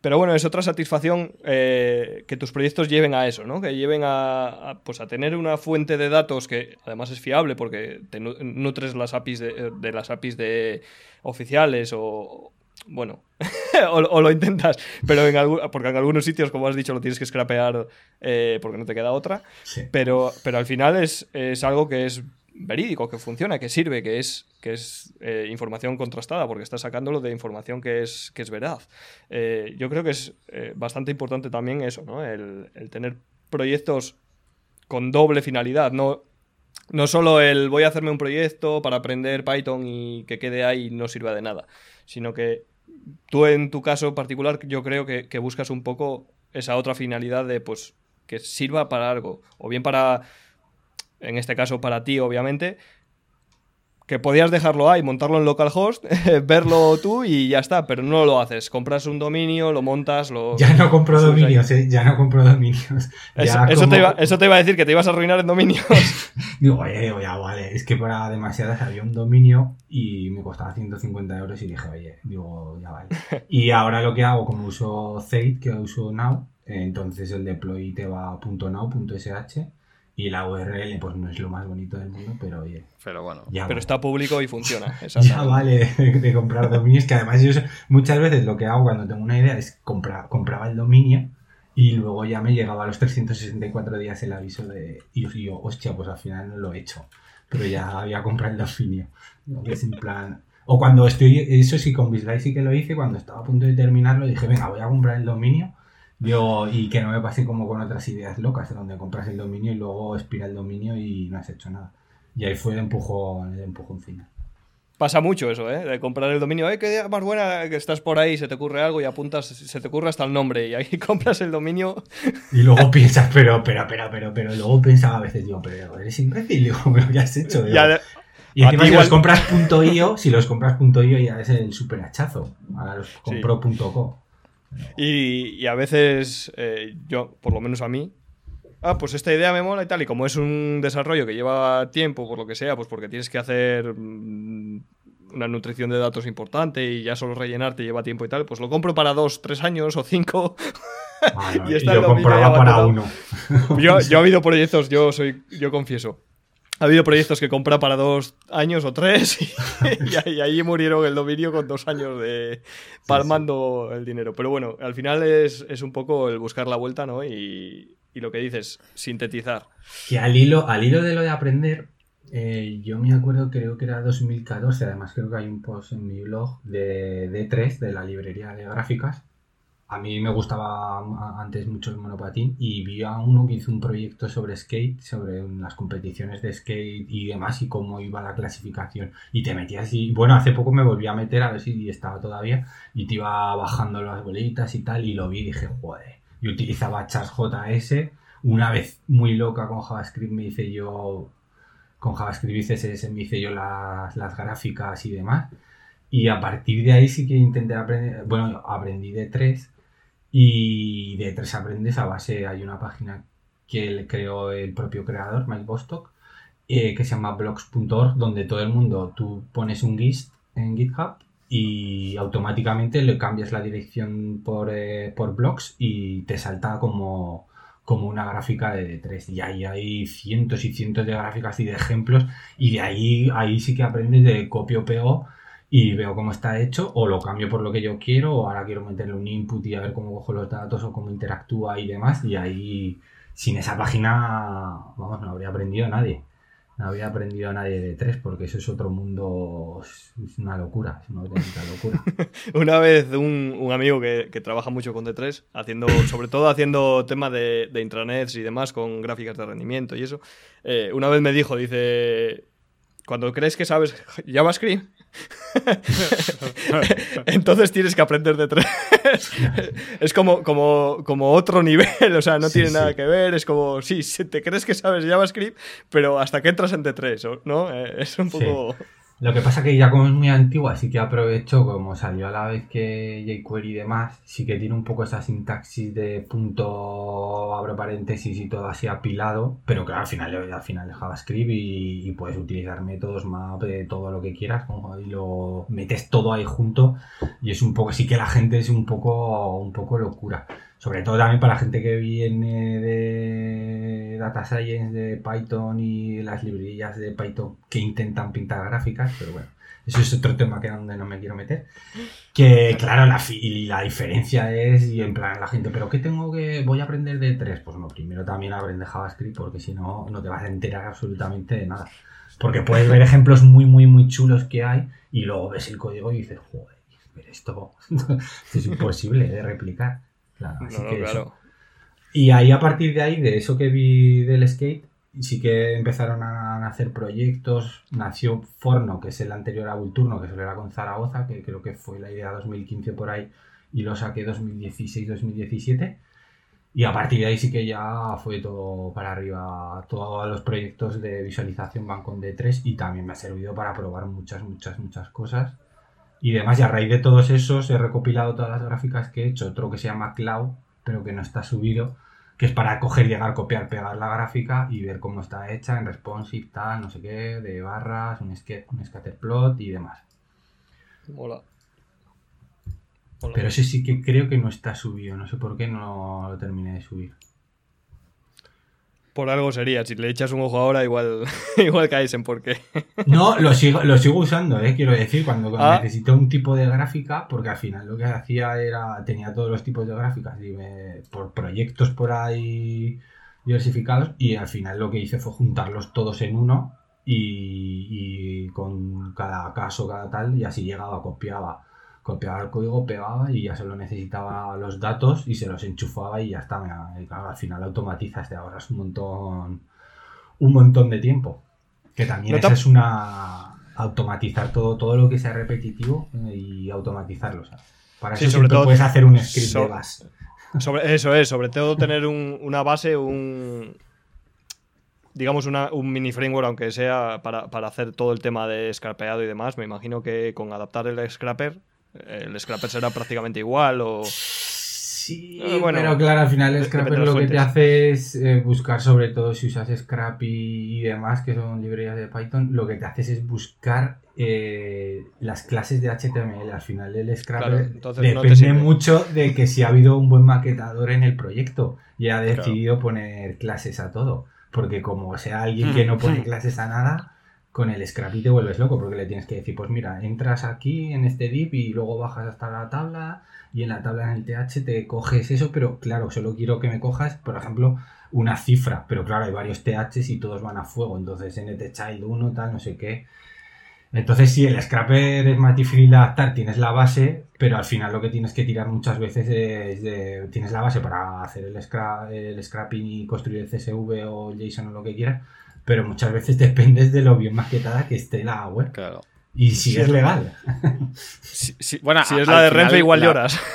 Pero bueno, es otra satisfacción eh, que tus proyectos lleven a eso, ¿no? Que lleven a, pues a tener una fuente de datos que además es fiable porque te nutres las APIs de, de las APIs de oficiales o, bueno, o, lo intentas, pero en porque en algunos sitios, como has dicho, lo tienes que scrapear eh, porque no te queda otra. Pero, pero al final es, algo que es verídico, que funciona, que sirve, que es, que es eh, información contrastada, porque estás sacándolo de información que es, que es verdad. Eh, yo creo que es bastante importante también eso, ¿no? El, tener proyectos con doble finalidad, no, no solo el voy a hacerme un proyecto para aprender Python y que quede ahí y no sirva de nada, sino que tú en tu caso particular yo creo que, buscas un poco esa otra finalidad de pues que sirva para algo, o bien para, en este caso para ti obviamente, que podías dejarlo ahí, montarlo en localhost, verlo tú y ya está, pero no lo haces. Compras un dominio, lo montas, lo... Ya no compro dominios, ¿eh? Ya no compro dominios. Eso, te iba, eso, te iba, a decir, que te ibas a arruinar en dominios. Digo, oye, oye, vale, es que para demasiadas había un dominio y me costaba 150 euros y dije, oye, digo, ya vale. Y ahora lo que hago, como uso Zate, que uso Now, entonces el deploy te va a .now.sh y la URL pues no es lo más bonito del mundo, pero oye. Pero bueno. pero está público y funciona. ya vale de, comprar dominios, que además yo muchas veces lo que hago cuando tengo una idea es comprar, compraba el dominio y luego ya me llegaba a los 364 días el aviso de... Y yo, hostia, pues al final no lo he hecho. Pero ya había comprado el dominio. Es en plan... O cuando estoy... Eso sí, con Bislight sí que lo hice. Cuando estaba a punto de terminarlo dije, venga, voy a comprar el dominio yo, y que no me pase como con otras ideas locas, donde compras el dominio y luego expira el dominio y no has hecho nada. Y ahí fue el empujón, el empujón final. Pasa mucho eso, ¿eh? De comprar el dominio. ¡Ay, qué idea más buena! Que estás por ahí, se te ocurre algo y apuntas, se te ocurre hasta el nombre y ahí compras el dominio. Y luego piensas, pero, pero, pero, pero, pero. Luego pensaba a veces, digo, pero eres imbécil, digo, pero ya has hecho? Y encima si los compras .io, si los compras .io ya es el super hachazo. Ahora los compro .co. Y, a veces, eh, yo, por lo menos a mí, ah, pues esta idea me mola y tal, y como es un desarrollo que lleva tiempo, por lo que sea, pues porque tienes que hacer mm, una nutrición de datos importante y ya solo rellenarte lleva tiempo y tal, pues lo compro para dos, tres años o cinco. y yo compraba para uno. yo, yo he habido proyectos, yo soy, yo confieso, ha habido proyectos que compra para dos años o tres y, ahí murieron el dominio con dos años de palmando el dinero. Pero bueno, al final es, un poco el buscar la vuelta, ¿no? Y, lo que dices, sintetizar. Que al hilo, al hilo de lo de aprender, eh, yo me acuerdo, creo que era 2014, además creo que hay un post en mi blog de D3, de la librería de gráficas, a mí me gustaba antes mucho el monopatín y vi a uno que hizo un proyecto sobre skate, sobre las competiciones de skate y demás y cómo iba la clasificación. Y te metías y, bueno, hace poco me volví a meter a ver si estaba todavía y te iba bajando las bolitas y tal y lo vi y dije, joder. Yo utilizaba JS, una vez muy loca con JavaScript me hice yo, con JavaScript y CSS me hice yo las, las gráficas y demás. Y a partir de ahí sí que intenté aprender, bueno, aprendí de tres y de tres aprendes a base, hay una página que creó el propio creador, Mike Bostock, eh, que se llama blogs.org, donde todo el mundo, tú pones un GIST en GitHub y automáticamente le cambias la dirección por, eh, por blogs y te salta como, como una gráfica de tres. Y ahí hay cientos y cientos de gráficas y de ejemplos y de ahí, ahí sí que aprendes de copio pego y veo cómo está hecho o lo cambio por lo que yo quiero o ahora quiero meterle un input y a ver cómo cojo los datos o cómo interactúa y demás y ahí sin esa página vamos no habría aprendido nadie. No habría aprendido nadie de tres porque eso es otro mundo es una locura es una auténtica locura. Una vez un, amigo que, trabaja mucho con D3 haciendo sobre todo haciendo temas de, de, intranets y demás con gráficas de rendimiento y eso eh, una vez me dijo dice cuando crees que sabes JavaScript Entonces tienes que aprender de tres. es como, como, como otro nivel, o sea, no tiene nada que ver. Es como, sí, te crees que sabes JavaScript, pero hasta que entras en D3, ¿no? Eh, es un poco. Lo que pasa que ya como es muy antigua, sí que aprovecho, como salió a la vez que jQuery y demás, sí que tiene un poco esa sintaxis de punto, abro paréntesis y todo así apilado, pero que al final, al final de JavaScript y, puedes utilizar métodos, map, de todo lo que quieras, y lo metes todo ahí junto y es un poco, sí que la gente es un poco, un poco locura. Sobre todo también para la gente que viene de Data Science, de Python y las librerías de Python que intentan pintar gráficas, pero bueno, eso es otro tema que donde no me quiero meter. Que claro, la, la diferencia es, y en plan la gente, ¿pero qué tengo que, voy a aprender de tres? Pues no, primero también aprende JavaScript porque si no, no te vas a enterar absolutamente de nada. Porque puedes ver ejemplos muy, muy, muy chulos que hay y luego ves el código y dices, joder, esto es imposible de replicar. Y ahí a partir de ahí, de eso que vi del skate, sí que empezaron a hacer proyectos. Nació Forno, que es el anterior a Vulturno, que solo era con Zaragoza, que creo que fue la idea 2015 por ahí, y lo saqué 2016-2017. Y a partir de ahí sí que ya fue todo para arriba. Todos los proyectos de visualización van con D3 y también me ha servido para probar muchas, muchas, muchas cosas. Y demás, y a raíz de todos esos he recopilado todas las gráficas que he hecho. Otro que se llama Cloud, pero que no está subido, que es para coger, llegar, copiar, pegar la gráfica y ver cómo está hecha en responsive, tal, no sé qué, de barras, un, un scatterplot y demás. Hola. Pero ese sí que creo que no está subido. No sé por qué no lo terminé de subir. Por algo sería. Si le echas un ojo ahora, igual, igual caes en por qué. No, lo sigo, lo sigo usando, eh, quiero decir, cuando ah. necesito un tipo de gráfica, porque al final lo que hacía era. tenía todos los tipos de gráficas y por proyectos por ahí diversificados, y al final lo que hice fue juntarlos todos en uno y, y con cada caso, cada tal, y así llegaba, copiaba copiaba el código, pegaba y ya solo necesitaba los datos y se los enchufaba y ya está. al final automatizas, te ahorras un montón, un montón de tiempo. Que también es una automatizar todo, todo lo que sea repetitivo eh, y automatizarlo. para eso sobre todo, puedes hacer un script de base. Sobre, eso es, sobre todo tener una base, un digamos un mini framework, aunque sea para, para, hacer todo el tema de scrapeado y demás. Me imagino que con adaptar el scraper el scrapper será prácticamente igual o... Sí, eh, pero claro, al final el scrapper lo que te hace es eh, buscar, sobre todo si usas Scrappy y demás, que son librerías de Python, lo que te haces es buscar eh, las clases de HTML. Al final el scrapper depende mucho de que si ha habido un buen maquetador en el proyecto y ha decidido poner clases a todo. Porque como sea alguien que no pone clases a nada, con el Scrappy te vuelves loco porque le tienes que decir, pues mira, entras aquí en este div y luego bajas hasta la tabla y en la tabla en el TH te coges eso, pero claro, solo quiero que me cojas, por ejemplo, una cifra, pero claro, hay varios THs y todos van a fuego, entonces NTChild 1, tal, no sé qué. Entonces sí, el scrapper es más difícil de adaptar, tienes la base, pero al final lo que tienes que tirar muchas veces es de... Tienes la base para hacer el, el scrapping y construir el CSV o JSON o lo que quieras, pero muchas veces dependes de lo bien maquetada que esté la web. Claro. Y si es legal. bueno, si es la de Renfe, igual lloras.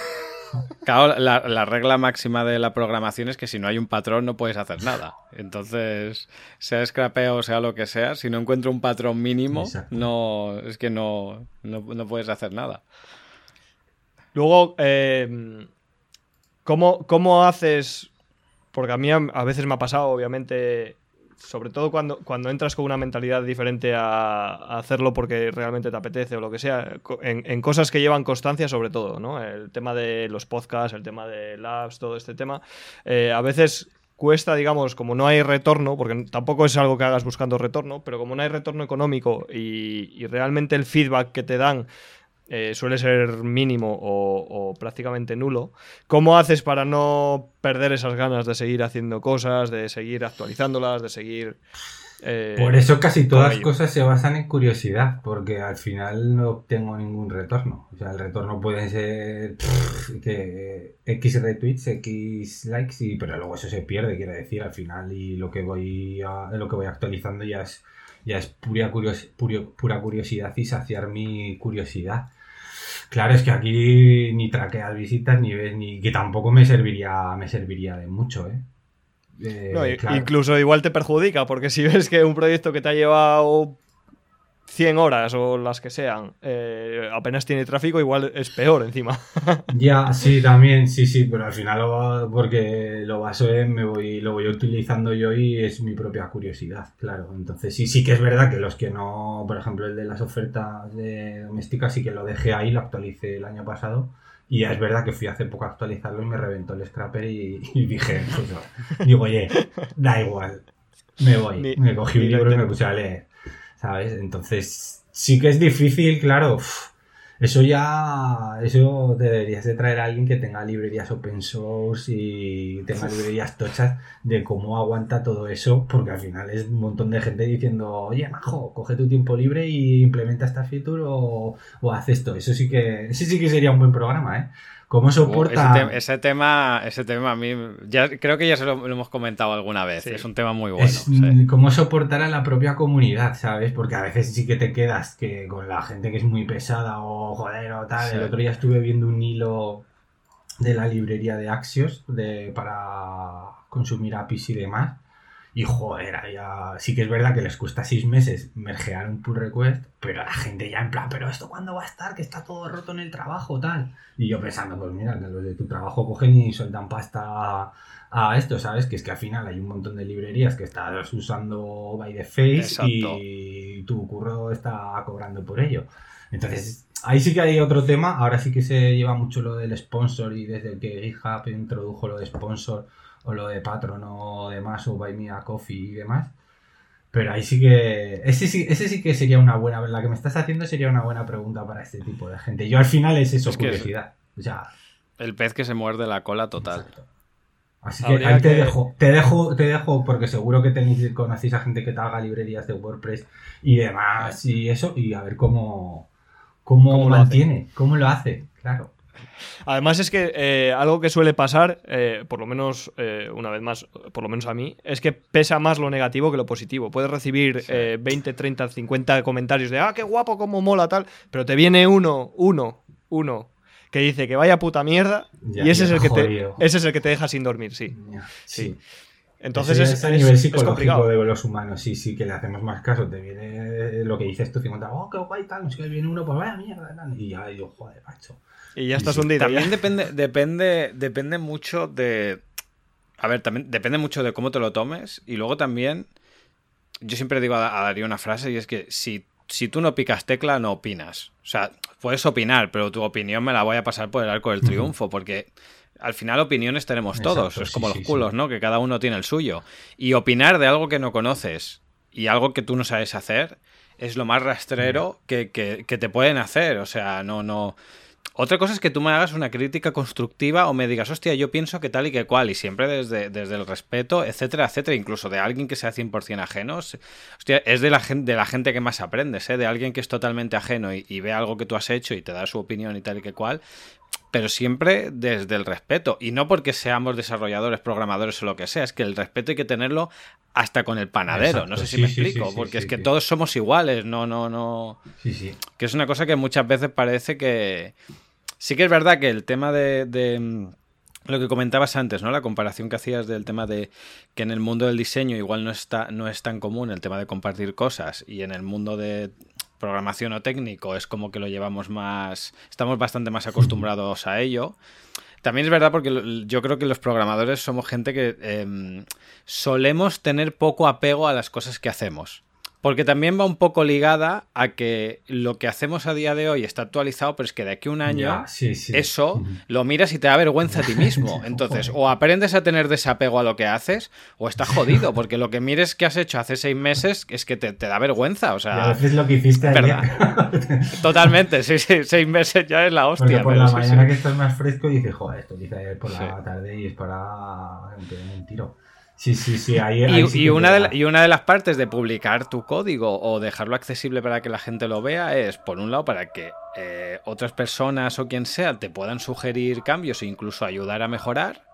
Claro, la, regla máxima de la programación es que si no hay un patrón no puedes hacer nada. Entonces, sea scrapeo o sea lo que sea, si no encuentro un patrón mínimo, no es que no, no, puedes hacer nada. Luego, eh, ¿cómo, ¿cómo, haces? Porque a mí a veces me ha pasado, obviamente, sobre todo cuando, cuando entras con una mentalidad diferente a, hacerlo porque realmente te apetece o lo que sea, en, cosas que llevan constancia sobre todo, ¿no? El tema de los podcasts, el tema de labs, todo este tema, eh, a veces cuesta, digamos, como no hay retorno, porque tampoco es algo que hagas buscando retorno, pero como no hay retorno económico y realmente el feedback que te dan eh, suele ser mínimo o, prácticamente nulo. ¿Cómo haces para no perder esas ganas de seguir haciendo cosas, de seguir actualizándolas, de seguir... Eh, Por eso casi todas las cosas se basan en curiosidad, porque al final no obtengo ningún retorno. O sea, el retorno puede ser que X retweets, X likes, y, pero luego eso se pierde, quiero decir, al final, y lo que voy lo que voy actualizando ya es ya es pura, pura curiosidad y saciar mi curiosidad. Claro, es que aquí ni traqueas visitas ni ves, ni que tampoco me serviría, me serviría de mucho, ¿eh? eh incluso igual te perjudica, porque si ves que un proyecto que te ha llevado 100 horas o las que sean, eh, apenas tiene tráfico, igual es peor encima. ya, sí, también, sí, sí, pero al final lo, porque lo baso en, me voy, lo voy utilizando yo y es mi propia curiosidad, claro. Entonces sí, sí que es verdad que los que no, por ejemplo, el de las ofertas de domésticas sí que lo dejé ahí, lo actualicé el año pasado. Y ya es verdad que fui hace poco a actualizarlo y me reventó el scrapper y, dije, pues, digo, oye, da igual, me voy. me cogí un libro y me puse a leer. ¿Sabes? Entonces, sí que es difícil, claro. eso ya, eso deberías de traer a alguien que tenga librerías open source y tenga librerías tochas de cómo aguanta todo eso, porque al final es un montón de gente diciendo, oye, majo, coge tu tiempo libre y implementa esta feature o, o haz esto. Eso sí que, ese sí que sería un buen programa, ¿eh? ¿Cómo soporta? ese, tema, ese tema a mí, ya, creo que ya se lo, hemos comentado alguna vez. Es un tema muy bueno. ¿Cómo soportar a la propia comunidad, sabes? Porque a veces sí que te quedas que con la gente que es muy pesada o joder o tal. El otro día estuve viendo un hilo de la librería de Axios de, para consumir APIs y demás. Y joder, ya sí que es verdad que les cuesta seis meses mergear un pull request, pero la gente ya en plan, pero esto cuándo va a estar, que está todo roto en el trabajo, tal. Y yo pensando, pues mira, que los de tu trabajo cogen y sueltan pasta a, esto, ¿sabes? Que es que al final hay un montón de librerías que estás usando by the face y tu curro está cobrando por ello. Entonces, ahí sí que hay otro tema, ahora sí que se lleva mucho lo del sponsor y desde que GitHub introdujo lo de sponsor o lo de Patron o demás, o Buy Me a Coffee y demás. Pero ahí sí que. Ese sí, ese sí que sería una buena. La que me estás haciendo sería una buena pregunta para este tipo de gente. Yo al final es eso, curiosidad. el pez que se muerde la cola total. Así que ahí te dejo, te dejo, te dejo, porque seguro que tenéis, conocéis a gente que te haga librerías de WordPress y demás y eso, y a ver cómo, cómo, mantiene, cómo lo hace, claro. Además es que eh, algo que suele pasar, eh, por lo menos eh, una vez más, por lo menos a mí, es que pesa más lo negativo que lo positivo. Puedes recibir 20, 30, 50 comentarios de, ah, qué guapo, cómo mola, tal, pero te viene uno, uno, uno, que dice que vaya puta mierda y ese es, el que te, ese es el que te deja sin dormir, sí. sí. Entonces es, a nivel psicológico de los humanos, sí, sí, que le hacemos más caso. Te viene lo que dices tú, 50, oh, qué guay, tal, no sé qué, viene uno, pues vaya mierda, y ya digo, joder, macho. Y ya estás hundido. También depende, depende, depende mucho de. A ver, también depende mucho de cómo te lo tomes. Y luego también. Yo siempre digo a, Darío una frase y es que si, si tú no picas tecla, no opinas. O sea, puedes opinar, pero tu opinión me la voy a pasar por el arco del triunfo, porque al final opiniones tenemos todos. es como los culos, ¿no? Que cada uno tiene el suyo. Y opinar de algo que no conoces y algo que tú no sabes hacer es lo más rastrero que, que, que te pueden hacer. O sea, no, no. Otra cosa es que tú me hagas una crítica constructiva o me digas, hostia, yo pienso que tal y que cual, y siempre desde, desde el respeto, etcétera, etcétera, incluso de alguien que sea 100% ajeno. Hostia, es de la, gente, de la gente que más aprendes, ¿eh? de alguien que es totalmente ajeno y, y ve algo que tú has hecho y te da su opinión y tal y que cual pero siempre desde el respeto. Y no porque seamos desarrolladores, programadores o lo que sea, es que el respeto hay que tenerlo hasta con el panadero. no sé si me explico, porque es que todos somos iguales, no, no, no. Sí, sí. Que es una cosa que muchas veces parece que. Sí que es verdad que el tema de, mm, lo que comentabas antes, ¿no? La comparación que hacías del tema de que en el mundo del diseño igual no está, no es tan común el tema de compartir cosas y en el mundo de programación o técnico es como que lo llevamos más, estamos bastante más acostumbrados a ello. También es verdad porque yo creo que los programadores somos gente que em, solemos tener poco apego a las cosas que hacemos. Porque también va un poco ligada a que lo que hacemos a día de hoy está actualizado, pero es que de aquí a un año eso lo miras y te da vergüenza a ti mismo. Entonces, o aprendes a tener desapego a lo que haces, o estás jodido, porque lo que mires que has hecho hace seis meses es que te, da vergüenza. O sea, a veces lo que hiciste ayer. Totalmente, sí, sí, seis meses ya es la hostia. Porque por la mañana que estás más fresco y dices, joder, esto hice ayer por la tarde y es para un tiro. Sí, sí, sí. y, una de y, una de las partes de publicar tu código o dejarlo accesible para que la gente lo vea es, por un lado, para que eh, otras personas o quien sea te puedan sugerir cambios e incluso ayudar a mejorar.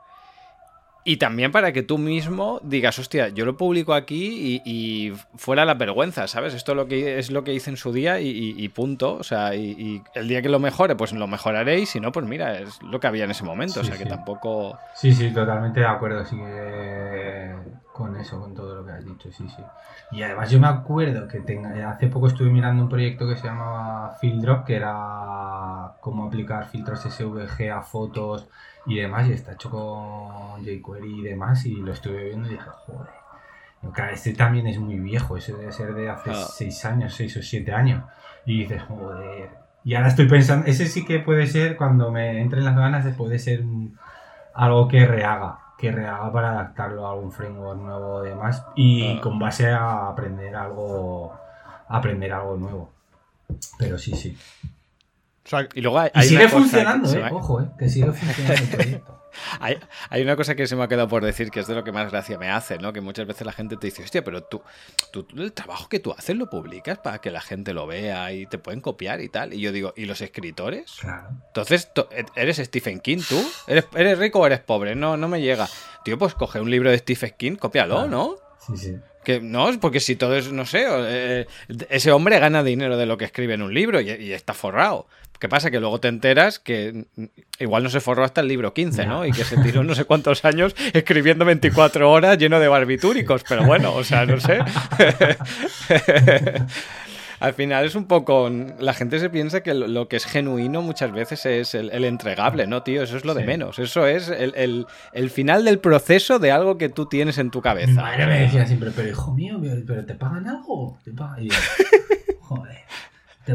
Y también para que tú mismo digas, hostia, yo lo publico aquí y, fuera la vergüenza, ¿sabes? Esto es lo que, es lo que hice en su día y, punto. O sea, y, el día que lo mejore, pues lo mejoraré y si no, pues mira, es lo que había en ese momento. o sea, que tampoco... Sí, sí, totalmente de acuerdo sí, con eso, con todo lo que has dicho, sí, sí. Y además yo me acuerdo que hace poco estuve mirando un proyecto que se llamaba Drop, que era cómo aplicar filtros SVG a fotos y demás, y está hecho con jQuery y demás, y lo estuve viendo y dije, joder, este también es muy viejo, ese debe ser de hace 6 años, 6 o 7 años, y dices, joder, y ahora estoy pensando, ese sí que puede ser, cuando me entren las ganas, puede ser algo que rehaga, que rehaga para adaptarlo a algún framework nuevo o demás, y con base a aprender algo, aprender algo nuevo. Pero sí, sí y luego hay, sigue funcionando, eh, ojo, eh, que sigue funcionando el proyecto. hay, una cosa que se me ha quedado por decir que es de lo que más gracia me hace, ¿no? Que muchas veces la gente te dice, hostia, pero tú, tú, el trabajo que tú haces lo publicas para que la gente lo vea y te pueden copiar y tal. Y yo digo, ¿y los escritores? Claro. Entonces, ¿eres Stephen King tú? ¿Eres, ¿Eres rico o eres pobre? No, no me llega. Tío, pues coge un libro de Stephen King, cópialo, ¿no? Sí, sí. Que no, porque si todo es, no sé, eh, ese hombre gana dinero de lo que escribe en un libro y, está forrado. ¿Qué pasa? Que luego te enteras que igual no se forró hasta el libro 15, ¿no? Y que se tiró no sé cuántos años escribiendo 24 horas lleno de barbitúricos. Pero bueno, o sea, no sé. al final es un poco. La gente se piensa que lo, que es genuino muchas veces es el, entregable, ¿no, tío? Eso es lo de menos. Eso es el, final del proceso de algo que tú tienes en tu cabeza. Mi madre me decía siempre, pero hijo mío, ¿pero te pagan algo? ¿Te pagan? joder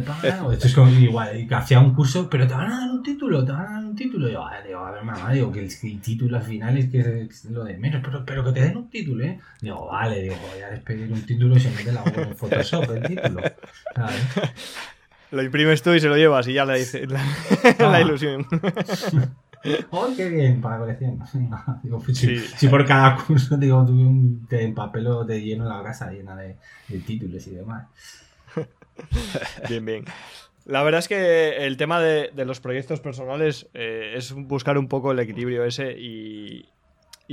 te pagan algo. Esto es como igual, que hacía un curso, pero te van a dar un título, te van a dar un título. Y yo, digo, a ver, mamá, digo, que el, título al final es que es lo de menos, pero, pero que te den un título, ¿eh? Digo, vale, digo, voy a despedir un título y se mete la en Photoshop el título. Lo imprimes tú y se lo llevas y ya le dice la, la ilusión. ¡Oh, qué bien! Para la colección. digo, pues, si, por cada curso digo, tuve un, te empapelo, te lleno la casa llena de, de títulos y demás. bien, bien. La verdad es que el tema de, los proyectos personales eh, es buscar un poco el equilibrio ese y,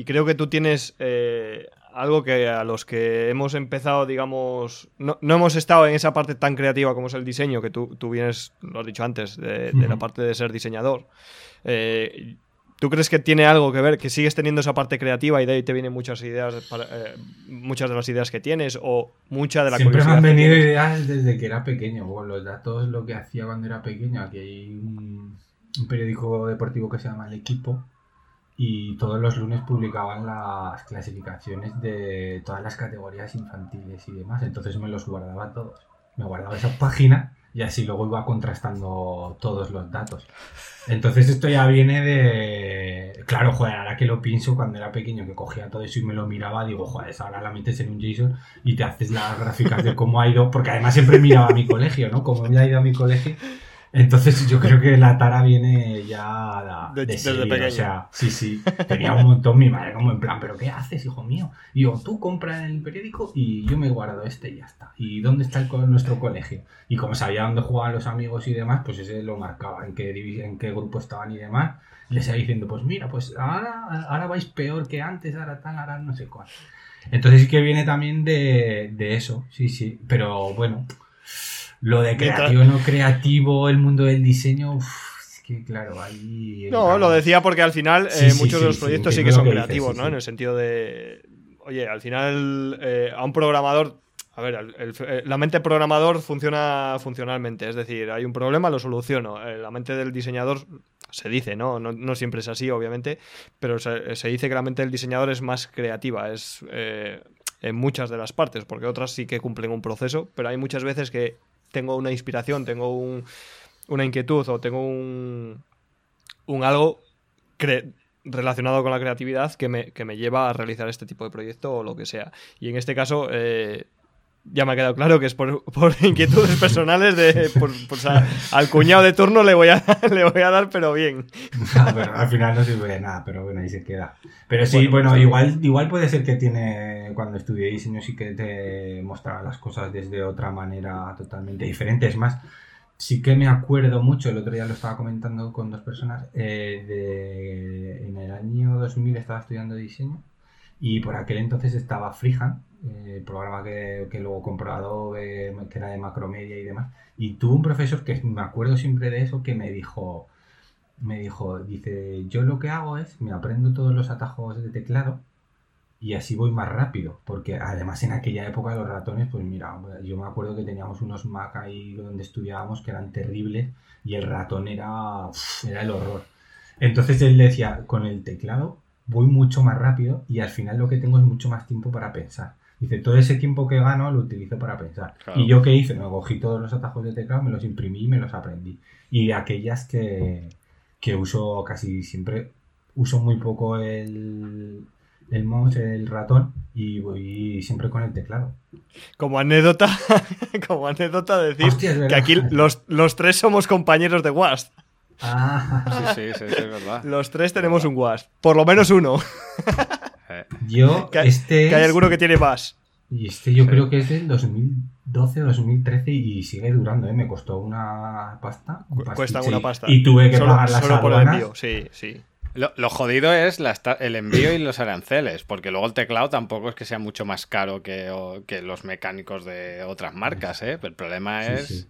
creo que tú tienes eh, algo que a los que hemos empezado, digamos, no, hemos estado en esa parte tan creativa como es el diseño, que tú, tú vienes, lo has dicho antes, de, la parte de ser diseñador. Eh, ¿Tú crees que tiene algo que ver, que sigues teniendo esa parte creativa y de ahí te vienen muchas ideas, eh, muchas de las ideas que tienes o mucha de la Siempre me han venido ideas desde que era pequeño. los datos, lo que hacía cuando era pequeño. Aquí hay un, periódico deportivo que se llama El Equipo y todos los lunes publicaban las clasificaciones de todas las categorías infantiles y demás. Entonces me los guardaba todos. Me guardaba esa página y así luego iba contrastando todos los datos. Entonces esto ya viene de... Claro, joder, ahora que lo pienso, cuando era pequeño que cogía todo eso y me lo miraba, digo, joder, ahora la metes en un JSON y te haces las gráficas de cómo ha ido, porque además siempre miraba a mi colegio, ¿no? Cómo me ha ido a mi colegio entonces yo creo que la tara viene ya de, de desde pequeño. O sea, sí, sí. Tenía un montón mi madre como en plan, ¿pero qué haces, hijo mío? Y yo, tú compras el periódico y yo me guardo este y ya está. ¿Y dónde está el, nuestro colegio? Y como sabía dónde jugaban los amigos y demás, pues ese lo marcaba, en qué, en qué grupo estaban y demás. Les iba diciendo, pues mira, pues ahora, ahora vais peor que antes, ahora tal, ahora no sé cuál. Entonces sí que viene también de, de eso, sí, sí. Pero bueno, lo de creativo, no creativo, el mundo del diseño, es que claro, ahí... No, lo decía porque al final eh, muchos de los proyectos sí que son creativos, ¿no? En el sentido de, oye, al final eh, a un programador a ver, eh, la mente programador funciona funcionalmente, es decir, hay un problema, lo soluciono. la mente del diseñador se dice, ¿no? No, siempre es así, obviamente, pero se, se, dice que la mente del diseñador es más creativa, es en muchas de las partes, porque otras sí que cumplen un proceso, pero hay muchas veces que tengo una inspiración, tengo una inquietud o tengo un, un algo relacionado con la creatividad que me, que me, lleva a realizar este tipo de proyecto o lo que sea. Y en este caso, eh, ya me ha quedado claro que es por, inquietudes personales de al cuñado de turno le voy a le voy a dar pero bien. Al final no sirve de nada pero bueno ahí se queda. Pero sí bueno, igual igual puede ser que tiene cuando estudié diseño sí que te mostraba las cosas desde otra manera totalmente diferente. Es más sí que me acuerdo mucho el otro día lo estaba comentando con dos personas eh, de, en el año 2000 estaba estudiando diseño y por aquel entonces estaba el eh, programa que, que, luego comprado que era de macromedia y demás. Y tuve un profesor que me acuerdo siempre de eso que me dijo, me dijo, dice, yo lo que hago es, me aprendo todos los atajos de teclado y así voy más rápido, porque además en aquella época los ratones, pues mira, yo me acuerdo que teníamos unos Mac ahí donde estudiábamos que eran terribles y el ratón era, era el horror. Entonces él decía, con el teclado voy mucho más rápido y al final lo que tengo es mucho más tiempo para pensar. Dice, todo ese tiempo que gano lo utilizo para pensar. Y yo qué hice, me cogí todos los atajos de teclado, me los imprimí y me los aprendí. Y aquellas que, uso casi siempre, uso muy poco el, el mouse, el ratón y voy siempre con el teclado. Como anécdota, como anécdota decir que aquí los, los, tres somos compañeros de WASP. Ah. Sí, sí, sí, es verdad. Los tres tenemos un WASP, por lo menos uno. Yo, que, este. Que hay alguno que tiene más. Y este yo creo que es del 2012 o 2013 y sigue durando, ¿eh? Me costó una pasta. Cuesta una pasta. Y tuve que pagar las solo por el envío, sí, sí. Lo, jodido es el envío y los aranceles, porque luego el teclado tampoco es que sea mucho más caro que, los mecánicos de otras marcas, ¿eh? el problema es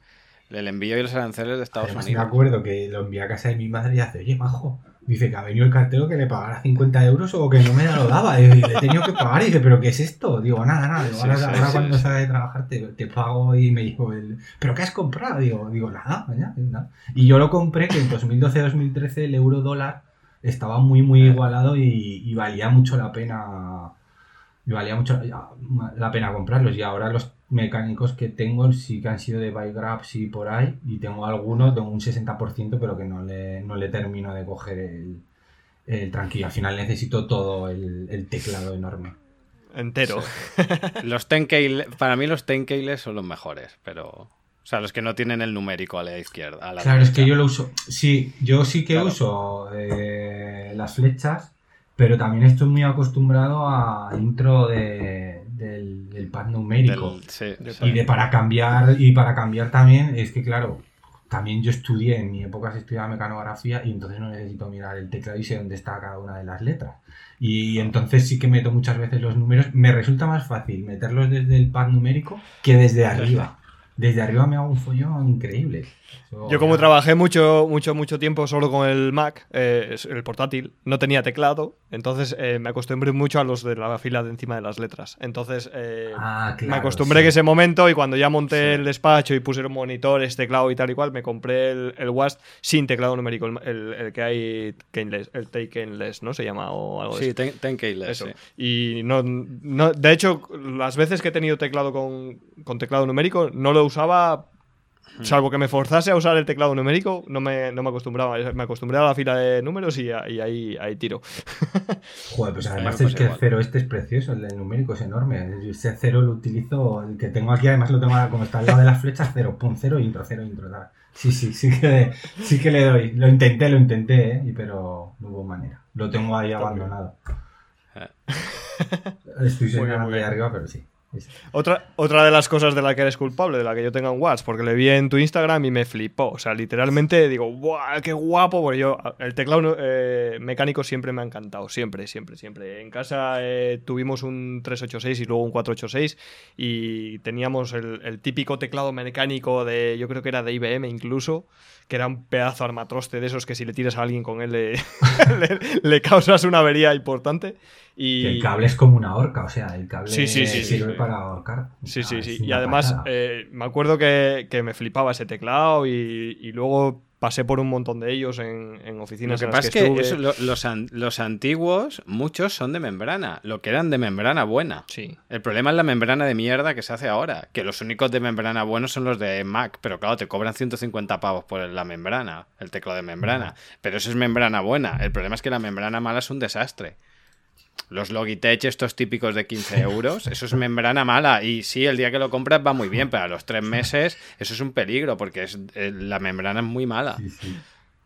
el envío y los aranceles de Estados Unidos. Me acuerdo que lo envié a casa de mi madre y hace, oye, majo, dice que ha venido el cartero que le pagara 50 euros o que no me lo daba. Y le he tenido que pagar. Y dice, ¿pero qué es esto? Digo, nada, nada. ahora, cuando salga de trabajar te, pago y me dijo, el, ¿pero qué has comprado? Digo, digo nada, nada. Y yo lo compré que en 2012-2013 el euro dólar estaba muy, muy igualado y, valía mucho la pena. Y valía mucho la pena comprarlos. Y ahora los mecánicos que tengo sí que han sido de bike grabs y por ahí. Y tengo algunos, tengo un 60%, pero que no le, no le termino de coger el, el tranquilo. Al final necesito todo el, teclado enorme. Entero. los para mí los tenkeyless son los mejores, pero... O sea, los que no tienen el numérico a la izquierda. claro, es que yo lo uso. Sí, yo sí que uso eh, las flechas, pero también estoy muy acostumbrado a intro de, del, pad numérico. y de para cambiar, y para cambiar también, es que claro, también yo estudié, en mi época se estudiaba mecanografía y entonces no necesito mirar el teclado y sé dónde está cada una de las letras. Y entonces sí que meto muchas veces los números. Me resulta más fácil meterlos desde el pad numérico que desde arriba desde arriba me hago un follón increíble. Yo como trabajé mucho, mucho, mucho tiempo solo con el Mac, eh, el portátil, no tenía teclado, entonces eh, me acostumbré mucho a los de la fila de encima de las letras. Entonces eh, ah, me acostumbré que ese momento y cuando ya monté el despacho y puse el monitor, este teclado y tal y cual, me compré el, el WASD sin teclado numérico, el, que hay el Takenless, ¿no? Se llama o algo Sí, Takenless. Y no, no, de hecho, las veces que he tenido teclado con, con teclado numérico, no lo usaba Salvo que me forzase a usar el teclado numérico, no me, no me acostumbraba. Me acostumbré a la fila de números y, ahí, ahí, tiro. Joder, pues además es que el cero este es precioso, el del numérico es enorme. Ese cero lo utilizo, el que tengo aquí además lo tengo como está al lado de las flechas, cero, pum, cero, intro, cero, intro. Sí, sí, sí que, sí que le doy. Lo intenté, lo intenté, ¿eh? pero no hubo manera. Lo tengo ahí abandonado. Estoy señalando ahí arriba, pero sí. Otra, otra de las cosas de la que eres culpable, de la que yo tenga un WhatsApp, porque le vi en tu Instagram y me flipó. O sea, literalmente digo, ¡guau! ¡Qué guapo! Porque yo, el teclado eh, mecánico siempre me ha encantado. Siempre, siempre, siempre. En casa eh, tuvimos un 386 y luego un 486 y teníamos el, típico teclado mecánico de, yo creo que era de IBM incluso, que era un pedazo armatroste de esos que si le tiras a alguien con él le, le causas una avería importante. Y... el cable es como una horca, o sea, el cable sirve para ahorcar. Sí, sí, sí. Y además, eh, me acuerdo que, me flipaba ese teclado y, luego pasé por un montón de ellos en, oficinas. Lo que pasa es que los, los, antiguos, muchos son de membrana, lo que eran de membrana buena. Sí. El problema es la membrana de mierda que se hace ahora, que los únicos de membrana buenos son los de Mac, pero claro, te cobran 150 pavos por la membrana, el teclado de membrana. Pero eso es membrana buena. El problema es que la membrana mala es un desastre. Los Logitech, estos típicos de 15 euros, eso es membrana mala. Y sí, el día que lo compras va muy bien, pero a los tres meses eso es un peligro porque es, eh, la membrana es muy mala.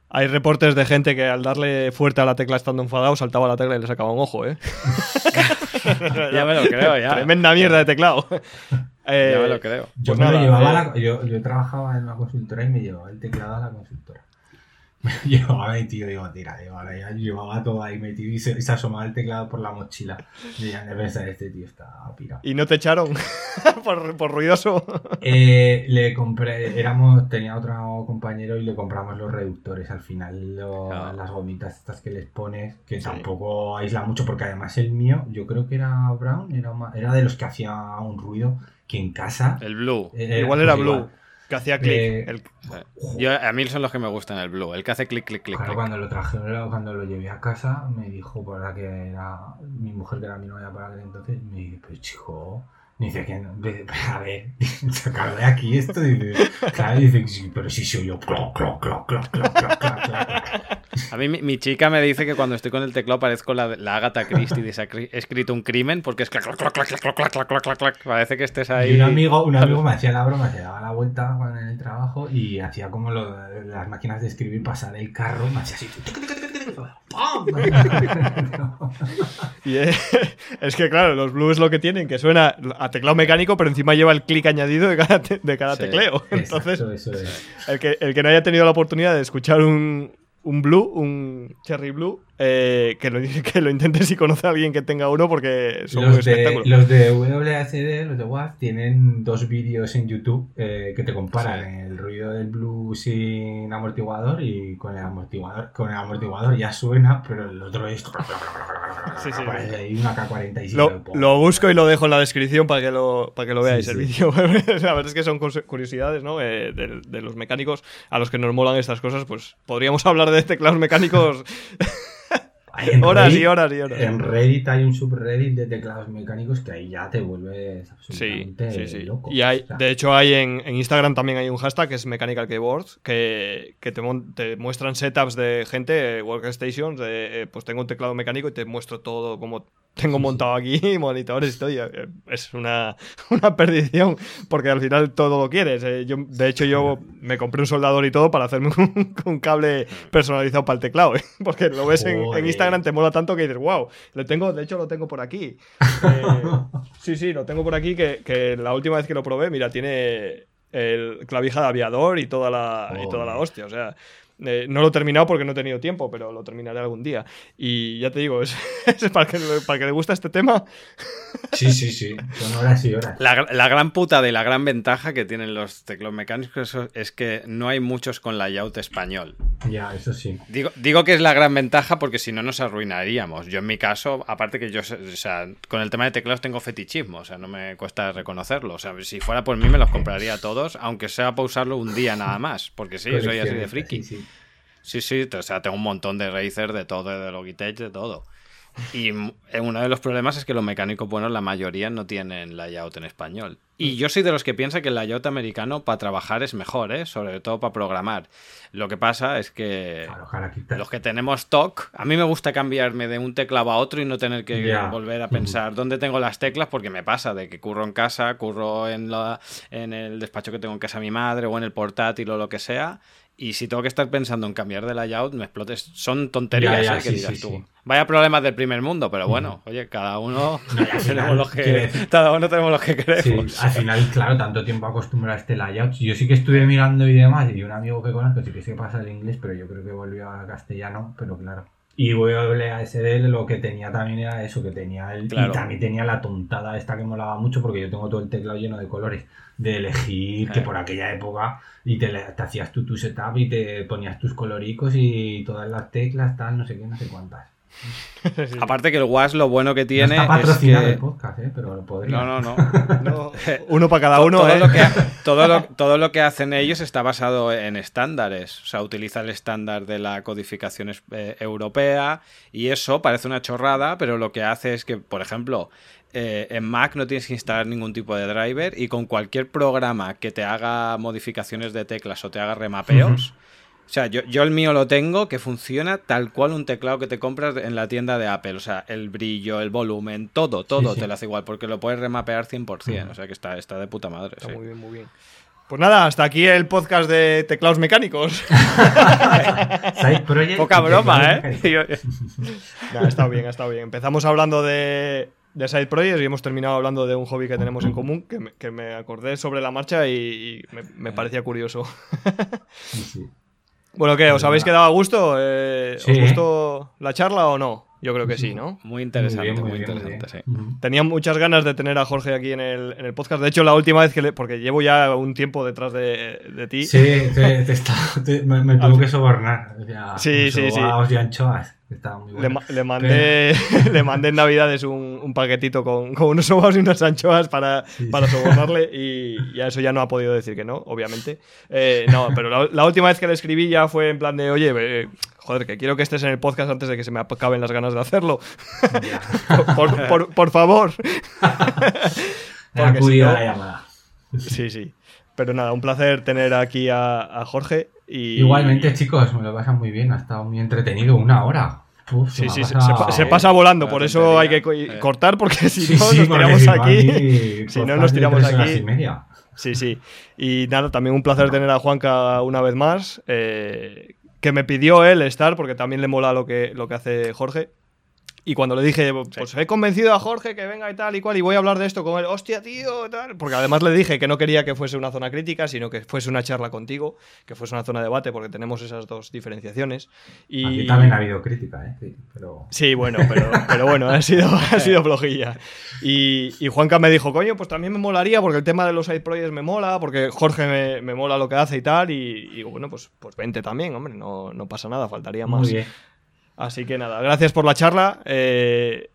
Hay reportes de gente que al darle fuerte a la tecla estando enfadado saltaba la tecla y le sacaba un ojo, ¿eh? ya me lo creo, ya. Tremenda mierda de teclado. ya me lo creo. Yo, pues llevaba eh. yo, yo, trabajaba en una consultora y me llevaba el teclado a la consultora. llevaba metido, digo, tira, digo, ahora ya llevaba todo ahí metido y se, asomaba el teclado por la mochila. Y ya de pensar, este tío está pirado. ¿Y no te echaron por, ruidoso? Eh, le compré, éramos, tenía otro compañero y le compramos los reductores al final, las gomitas estas que les pones, que tampoco aísla mucho, porque además el mío, yo creo que era Brown, era, era de los que hacía un ruido que en casa. El Blue. Eh, igual era Blue. Que hacía clic. Eh, a mí son los que me gustan el Blue, el que hace clic, clic, clic. cuando lo traje, cuando lo llevé a casa, me dijo, por la que era mi mujer, que era mi novia para aquel entonces, me dijo, pero chico, dice que no, a ver, sacar de aquí esto. Dice, claro, dice, sí, pero si soy yo, cloc, cloc, cloc, cloc, cloc, cloc, a mí mi, mi, chica me dice que cuando estoy con el teclado parezco la, la Agatha Christie de esa escrito un crimen porque es clac, clac, clac, clac, parece que estés ahí. Y un amigo, un amigo me hacía la broma, se daba la vuelta en el trabajo y hacía como lo, las máquinas de escribir pasar el carro, me hacía así. Y es, es, que claro, los blues lo que tienen, que suena a teclado mecánico, pero encima lleva el clic añadido de cada, te, de cada sí, tecleo. Entonces, exacto, eso es. el, que, el que no haya tenido la oportunidad de escuchar un, un Blue, un Cherry Blue, eh, que, lo, que lo intente si conoce a alguien que tenga uno porque son los un espectáculo. De, los de WACD, los de WAV, tienen dos vídeos en YouTube eh, que te comparan sí. el ruido del Blue sin amortiguador y con el amortiguador. Con el amortiguador ya suena, pero el otro es... Sí, sí, una K47. Lo, lo, busco y lo dejo en la descripción para que lo, para que lo veáis el vídeo. la verdad es que son curiosidades ¿no? Eh, de, de, los mecánicos a los que nos molan estas cosas. Pues podríamos hablar de teclados mecánicos horas Reddit, y horas y horas. En Reddit hay un subreddit de teclados mecánicos que ahí ya te vuelves absolutamente sí, sí, sí. loco. Y hay, o sea, de hecho, hay en, en, Instagram también hay un hashtag que es Mechanical Keyboards que, que te, te, muestran setups de gente, workstations, de, eh, pues tengo un teclado mecánico y te muestro todo como tengo montado aquí monitores y todo. Y eh, es una, una, perdición porque al final todo lo quieres. Eh, yo, de hecho, yo me compré un soldador y todo para hacerme un, un cable personalizado para el teclado. ¿eh? Porque lo ves en, en, Instagram, te mola tanto que dices, wow, lo tengo, de hecho lo tengo por aquí. sí, sí, lo tengo por aquí que, que, la última vez que lo probé, mira, tiene el clavija de aviador y toda la, oh. y toda la hostia. O sea, eh, no lo he terminado porque no he tenido tiempo, pero lo terminaré algún día. Y ya te digo, es, es para, que, para que le gusta este tema. Sí, sí, sí. Son horas y horas. La, la, gran puta de la gran ventaja que tienen los teclados mecánicos es que no hay muchos con layout español. Ya, eso sí. Digo, digo que es la gran ventaja porque si no nos arruinaríamos. Yo en mi caso, aparte que yo, o sea, con el tema de teclados tengo fetichismo, o sea, no me cuesta reconocerlo. O sea, si fuera por mí me los compraría todos, aunque sea para usarlo un día nada más, porque sí, soy así de friki. Sí, sí. Sí, sí, o sea, tengo un montón de Razer, de todo, de Logitech, de todo. Y uno de los problemas es que los mecánicos buenos, la mayoría no tienen layout en español. Y yo soy de los que piensa que el layout americano para trabajar es mejor, ¿eh? sobre todo para programar. Lo que pasa es que los que tenemos TOC, a mí me gusta cambiarme de un teclado a otro y no tener que yeah. volver a pensar dónde tengo las teclas, porque me pasa de que curro en casa, curro en, la, en el despacho que tengo en casa de mi madre o en el portátil o lo que sea, y si tengo que estar pensando en cambiar de layout, me explotes. Son tonterías, ya, ya, ¿eh? sí, que digas sí, tú. sí. Vaya problemas del primer mundo, pero bueno, oye, cada uno tenemos los que, cada uno tenemos los que queremos. Al final, claro, tanto tiempo acostumbrado a este layout. Yo sí que estuve mirando y demás, y un amigo que conozco sí que se pasa el inglés, pero yo creo que volvió a castellano, pero claro. Y WASD lo que tenía también era eso, que tenía el. Claro. Y también tenía la tontada esta que molaba mucho, porque yo tengo todo el teclado lleno de colores. De elegir que Eh. por aquella época y te, te hacías tú tu setup y te ponías tus coloricos y todas las teclas, tal, no sé qué, no sé cuántas. Sí. Aparte que el WAS lo bueno que No tiene está es el que... podcast, ¿eh? pero lo podría. No, no, no. No, uno para cada uno, todo, ¿eh? lo que, todo, lo, todo lo que hacen ellos está basado en estándares. O sea, utiliza el estándar de la codificación eh, europea y eso parece una chorrada, pero lo que hace es que, por ejemplo, eh, en Mac no tienes que instalar ningún tipo de driver y con cualquier programa que te haga modificaciones de teclas o te haga remapeos. Uh -huh. O sea, yo, yo, el mío lo tengo que funciona tal cual un teclado que te compras en la tienda de Apple. O sea, el brillo, el volumen, todo, todo sí, sí. te lo hace igual porque lo puedes remapear 100%. Uh -huh. O sea, que está, está de puta madre. Está sí. muy bien, muy bien. Pues nada, hasta aquí el podcast de teclados mecánicos. Side project Poca broma, ¿eh? no, ha estado bien, ha estado bien. Empezamos hablando de, de Side Projects y hemos terminado hablando de un hobby que tenemos en común, que me, que me acordé sobre la marcha y, y me, me, parecía curioso. Sí, sí. Bueno, ¿qué? ¿Os habéis quedado a gusto? Eh, Sí. ¿Os gustó la charla o no? Yo creo que sí, ¿no? Muy interesante, muy, Muy muy bien, muy interesante, bien. sí. Tenía muchas ganas de tener a Jorge aquí en el, en el podcast. De hecho, la última vez que le. Porque llevo ya un tiempo detrás de, de ti. Sí, te, te está- te- me, me tuvo que sobornar. Sea, Sí, sí, sí. y anchoas. Le, buenas. ma- le mandé, le mandé en Navidades un, un paquetito con, con unos sobaos y unas anchoas para, para sobornarle y, y a eso ya no ha podido decir que no, obviamente. Eh, no, pero la, la última vez que le escribí ya fue en plan de, oye, eh, joder, que quiero que estés en el podcast antes de que se me acaben las ganas de hacerlo. Por, por- por- por favor. Era Porque si acudida no- la llamada. Sí, sí. Pero nada, un placer tener aquí a, a Jorge. Y, Igualmente, chicos, me lo pasan muy bien. Ha estado muy entretenido. Una hora. Uf, Sí, sí, se, se pasa volando, por eso hay que co- Eh. cortar, porque si Sí, no sí, nos tiramos si aquí. si no, nos tiramos aquí. y media. Sí, sí. Y nada, también un placer tener a Juanca una vez más. eh, que me pidió él estar, porque también le mola lo que, lo que hace Jorge. Y cuando le dije, pues he convencido a Jorge que venga y tal y cual, y voy a hablar de esto con él, hostia, tío, tal. Porque además le dije que no quería que fuese una zona crítica, sino que fuese una charla contigo, que fuese una zona de debate, porque tenemos esas dos diferenciaciones. Y... Aquí también ha habido crítica, ¿eh? Pero... Sí, bueno, pero, pero bueno, ha sido, ha sido flojilla. Y, y, Juanca me dijo, coño, pues también me molaría, porque el tema de los side projects me mola, porque Jorge me, me mola lo que hace y tal, y, y bueno, pues, pues vente también, hombre, no, no pasa nada, faltaría más. Muy bien. Así que nada, gracias por la charla. Eh,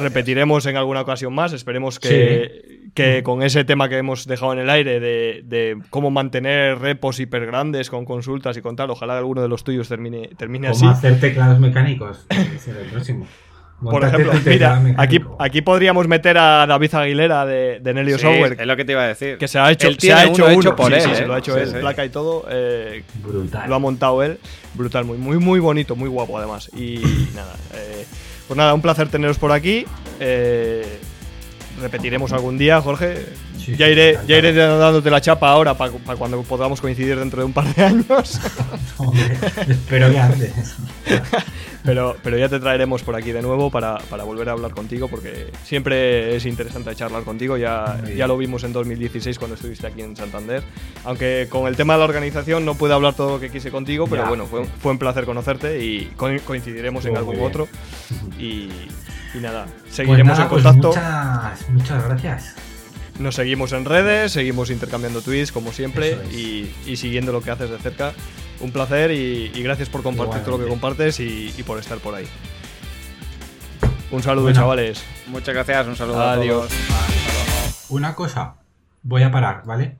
repetiremos en alguna ocasión más. Esperemos que, Sí. que con ese tema que hemos dejado en el aire de, de cómo mantener repos hiper grandes con consultas y con tal, ojalá alguno de los tuyos termine, termine así. ¿Cómo hacer teclados mecánicos? Es el próximo. Por ejemplo, mira, aquí, aquí podríamos meter a David Aguilera de, de Nelio Sí, Software, es lo que te iba a decir. que se ha hecho, Él se ha hecho uno uno, hecho por sí, él, sí, ¿eh? se lo ha hecho Sí, él, sí. placa y todo. eh, Brutal. lo ha montado él, brutal, muy, muy, muy bonito, muy guapo además. Y nada, eh, pues nada, un placer teneros por aquí. eh, repetiremos algún día, Jorge. Sí, ya iré, ya iré dándote la chapa ahora para cuando podamos coincidir dentro de un par de años. Hombre, espero que antes. Pero, pero ya te traeremos por aquí de nuevo para, para volver a hablar contigo, porque siempre es interesante charlar contigo. Ya, ya lo vimos en 2016 cuando estuviste aquí en Santander. Aunque con el tema de la organización no puedo hablar todo lo que quise contigo, pero Ya, bueno, fue, fue un placer conocerte y co- coincidiremos en algún otro. Y, y nada, Pues seguiremos nada, en pues contacto. muchas, muchas gracias. Nos seguimos en redes, seguimos intercambiando tweets como siempre es. y, y siguiendo lo que haces de cerca. Un placer y, y gracias por compartir todo lo que compartes y, y por estar por ahí. Un saludo, Bueno. chavales. Muchas gracias, un saludo Adiós. a todos. Una cosa, voy a parar, ¿vale?